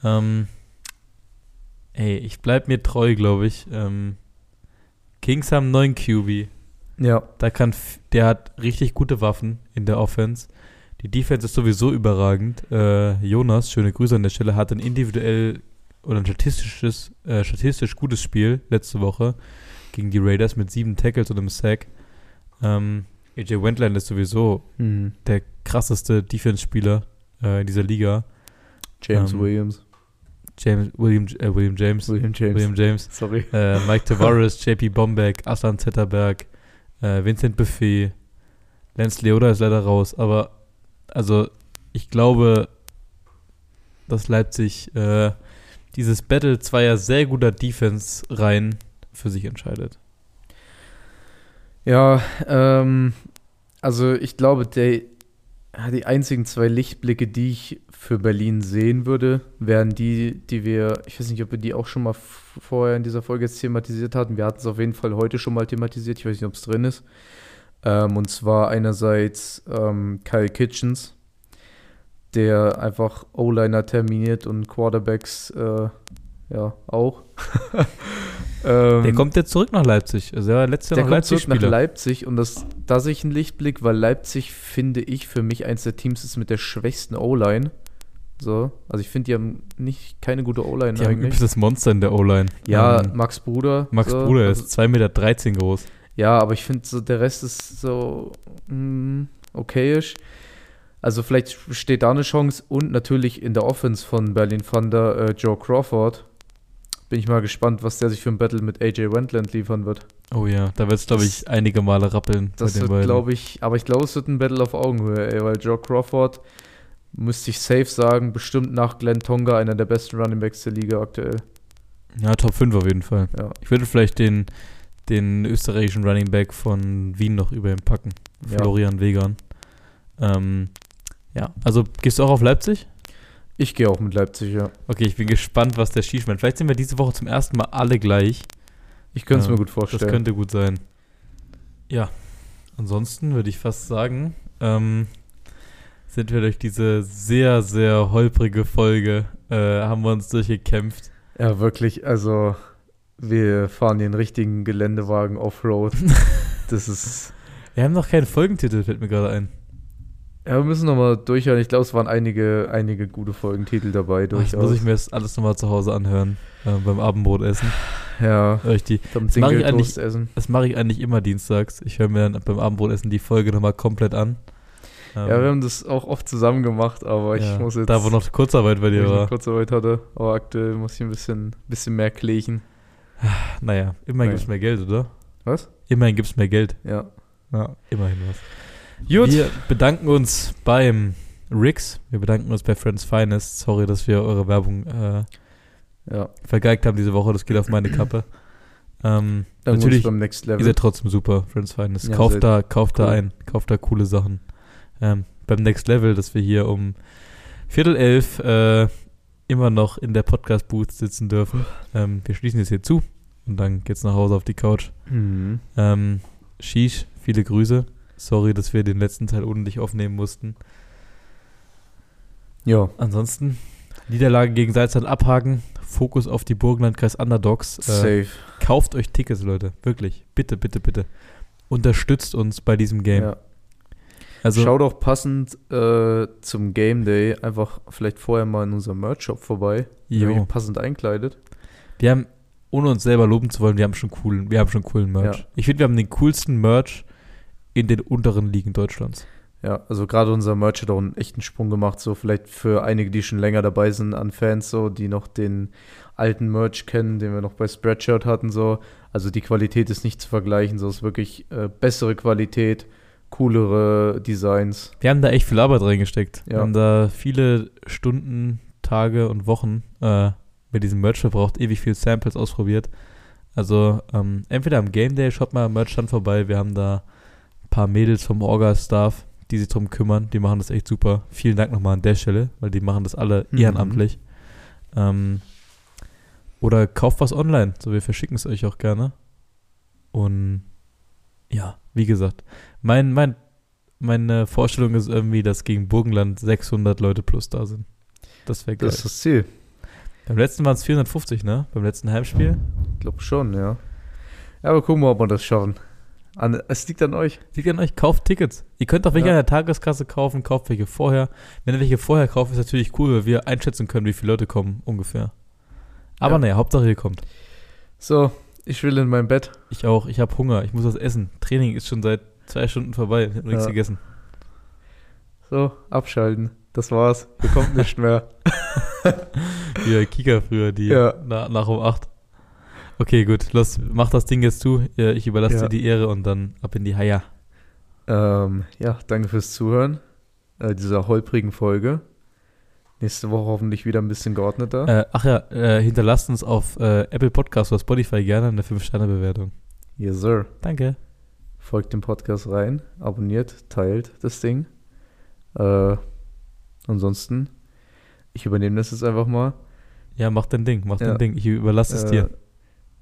Ähm, ey, ich bleib mir treu, glaube ich. Ähm, Kings haben neun QB. Ja, Da kann, der hat richtig gute Waffen in der Offense. Die Defense ist sowieso überragend. Äh, Jonas, schöne Grüße an der Stelle, hat ein individuell oder ein statistisches, äh, statistisch gutes Spiel letzte Woche gegen die Raiders mit sieben Tackles und einem Sack. Ähm, AJ Wentland ist sowieso hm. der krasseste Defense-Spieler äh, in dieser Liga. James Ähm, Williams. James, William, äh, William James. William James. William James. Sorry. Äh, Mike Tavares, JP Bombeck, Aslan Zetterberg, äh, Vincent Buffet, Lance Leoda ist leider raus, aber also ich glaube, dass Leipzig äh, dieses Battle zweier sehr guter Defense-Reihen für sich entscheidet. Ja, ähm, also ich glaube, der, die einzigen zwei Lichtblicke, die ich für Berlin sehen würde, wären die, die wir, ich weiß nicht, ob wir die auch schon mal vorher in dieser Folge jetzt thematisiert hatten. Wir hatten es auf jeden Fall heute schon mal thematisiert. Ich weiß nicht, ob es drin ist. Ähm, und zwar einerseits ähm, Kyle Kitchens, der einfach O-Liner terminiert und Quarterbacks äh, ja auch. ähm, Der kommt jetzt zurück nach Leipzig. Also er war letztes Jahr der noch kommt zurück nach. Leipzig und das, da sehe ich einen Lichtblick, weil Leipzig, finde ich, für mich eins der Teams ist mit der schwächsten O-Line. So, also ich finde, die haben nicht keine gute O-Line Die haben eigentlich. übelstes Monster in der O-Line. Ja, Ähm, Max Bruder. Max so, Bruder also, ist 2,13 Meter groß. Ja, aber ich finde, so, der Rest ist so mm, okayisch. Also vielleicht steht da eine Chance und natürlich in der Offense von Berlin Thunder äh, Joe Crawford. Bin ich mal gespannt, was der sich für ein Battle mit AJ Wentland liefern wird. Oh ja, da wird es, glaube ich, einige Male rappeln Das wird, glaube ich, aber ich glaube, es wird ein Battle auf Augenhöhe, ey, weil Joe Crawford, müsste ich safe sagen, bestimmt nach Glenn Tonga einer der besten Running Backs der Liga aktuell. Ja, Top 5 auf jeden Fall. Ja. Ich würde vielleicht den, den österreichischen Running Back von Wien noch über ihm packen. Ja. Florian Wegan. Ähm, ja, also gehst du auch auf Leipzig? Ich gehe auch mit Leipzig, ja. Okay, ich bin gespannt, was der Schieß meint. Vielleicht sind wir diese Woche zum ersten Mal alle gleich. Ich könnte es Ja, mir gut Das vorstellen. könnte gut sein. Ja, ansonsten würde ich fast sagen, ähm, sind wir durch diese sehr, sehr holprige Folge, äh, haben wir uns durchgekämpft. ja, wirklich, also wir fahren den richtigen Geländewagen Offroad. das ist. Wir haben noch keinen Folgentitel, fällt mir gerade ein. Ja, wir müssen nochmal durchhören. Ich glaube, es waren einige, einige gute Folgentitel dabei. Das Durchaus. muss ich mir jetzt alles nochmal zu Hause anhören, äh, beim Abendbrotessen. ja, Hör ich die. Das mache ich essen. Das mache ich eigentlich immer dienstags. Ich höre mir dann beim Abendbrotessen die Folge nochmal komplett an. Ähm, Ja, wir haben das auch oft zusammen gemacht, aber ich ja, muss jetzt. Da, wo noch Kurzarbeit bei dir ich war. Kurzarbeit hatte. Aber aktuell muss ich ein bisschen, bisschen mehr klächen. Naja, immerhin gibt es mehr Geld, oder? Was? Immerhin gibt es mehr Geld. Ja. Ja, immerhin was. Gut. Wir bedanken uns beim Rix. Wir bedanken uns bei Friends Finest. Sorry, dass wir eure Werbung äh, Ja. vergeigt haben diese Woche. Das geht auf meine Kappe. Ähm, natürlich, beim Next ihr Level. seid trotzdem super, Friends Finest. Ja, kauft da, kauft da cool. ein. Kauft da coole Sachen. Ähm, beim Next Level, dass wir hier um Viertel elf äh, immer noch in der Podcast-Booth sitzen dürfen. Ähm, wir schließen jetzt hier zu und dann geht's nach Hause auf die Couch. Mhm. Ähm, Shish, viele Grüße. Sorry, dass wir den letzten Teil ohne dich aufnehmen mussten. Ja. Ansonsten, Niederlage gegen Salzland abhaken. Fokus auf die Burgenlandkreis Underdogs. Äh, Safe. kauft euch Tickets, Leute. Wirklich. Bitte, bitte, bitte. Unterstützt uns bei diesem Game. Ja. Also, Schaut auch passend äh, zum Game Day einfach vielleicht vorher mal in unserem Merch-Shop vorbei. jo. Nämlich passend einkleidet. wir haben, ohne uns selber loben zu wollen, wir haben schon coolen, wir haben schon coolen Merch. Ja. Ich finde, wir haben den coolsten Merch in den unteren Ligen Deutschlands. Ja, also gerade unser Merch hat auch einen echten Sprung gemacht, so vielleicht für einige, die schon länger dabei sind an Fans, so, die noch den alten Merch kennen, den wir noch bei Spreadshirt hatten, so. Also die Qualität ist nicht zu vergleichen, so ist wirklich äh, bessere Qualität, coolere Designs. Wir haben da echt viel Arbeit reingesteckt. Wir Ja. haben da viele Stunden, Tage und Wochen äh, mit diesem Merch verbraucht, ewig viel Samples ausprobiert. Also ähm, entweder am Game Day, schaut mal am Merchstand vorbei. Wir haben da ein paar Mädels vom Orga-Staff, die sich drum kümmern. Die machen das echt super. Vielen Dank nochmal an der Stelle, weil die machen das alle Mhm. ehrenamtlich. Ähm, oder kauft was online. So, wir verschicken es euch auch gerne. Und ja, wie gesagt, mein, mein, meine Vorstellung ist irgendwie, dass gegen Burgenland 600 Leute plus da sind. Das wäre geil. Das ist das Ziel. Beim letzten waren es 450, ne? Beim letzten Heimspiel. Ich glaube schon, ja. Ja, aber gucken wir, ob wir das schaffen. An, es liegt an euch. Liegt an euch, kauft Tickets. Ihr könnt auch welche Ja. an der Tageskasse kaufen, kauft welche vorher. Wenn ihr welche vorher kauft, ist natürlich cool, weil wir einschätzen können, wie viele Leute kommen, ungefähr. Aber Ja. naja, Hauptsache ihr kommt. So, ich will in mein Bett. Ich auch, ich habe Hunger, ich muss was essen. Training ist schon seit zwei Stunden vorbei, ich habe nichts Ja. gegessen. So, abschalten. Das war's. Hier kommt nicht mehr. Wie Kika früher, die Ja. na, nach um 8. Okay, gut, los, mach das Ding jetzt zu. Ja, Ich überlasse Ja. dir die Ehre und dann ab in die Haia. ähm, ja, danke fürs Zuhören. Äh, dieser holprigen Folge. Nächste Woche hoffentlich wieder ein bisschen geordneter. Äh, ach ja, äh, hinterlasst uns auf äh, Apple Podcast oder Spotify gerne eine 5-Sterne-Bewertung. Yes, sir. Danke. Folgt dem Podcast rein, abonniert, teilt das Ding. Äh, ansonsten, ich übernehme das jetzt einfach mal. Ja, mach dein Ding, mach Ja. dein Ding. Ich überlasse es Äh, dir.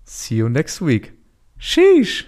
See you next week. Sheesh.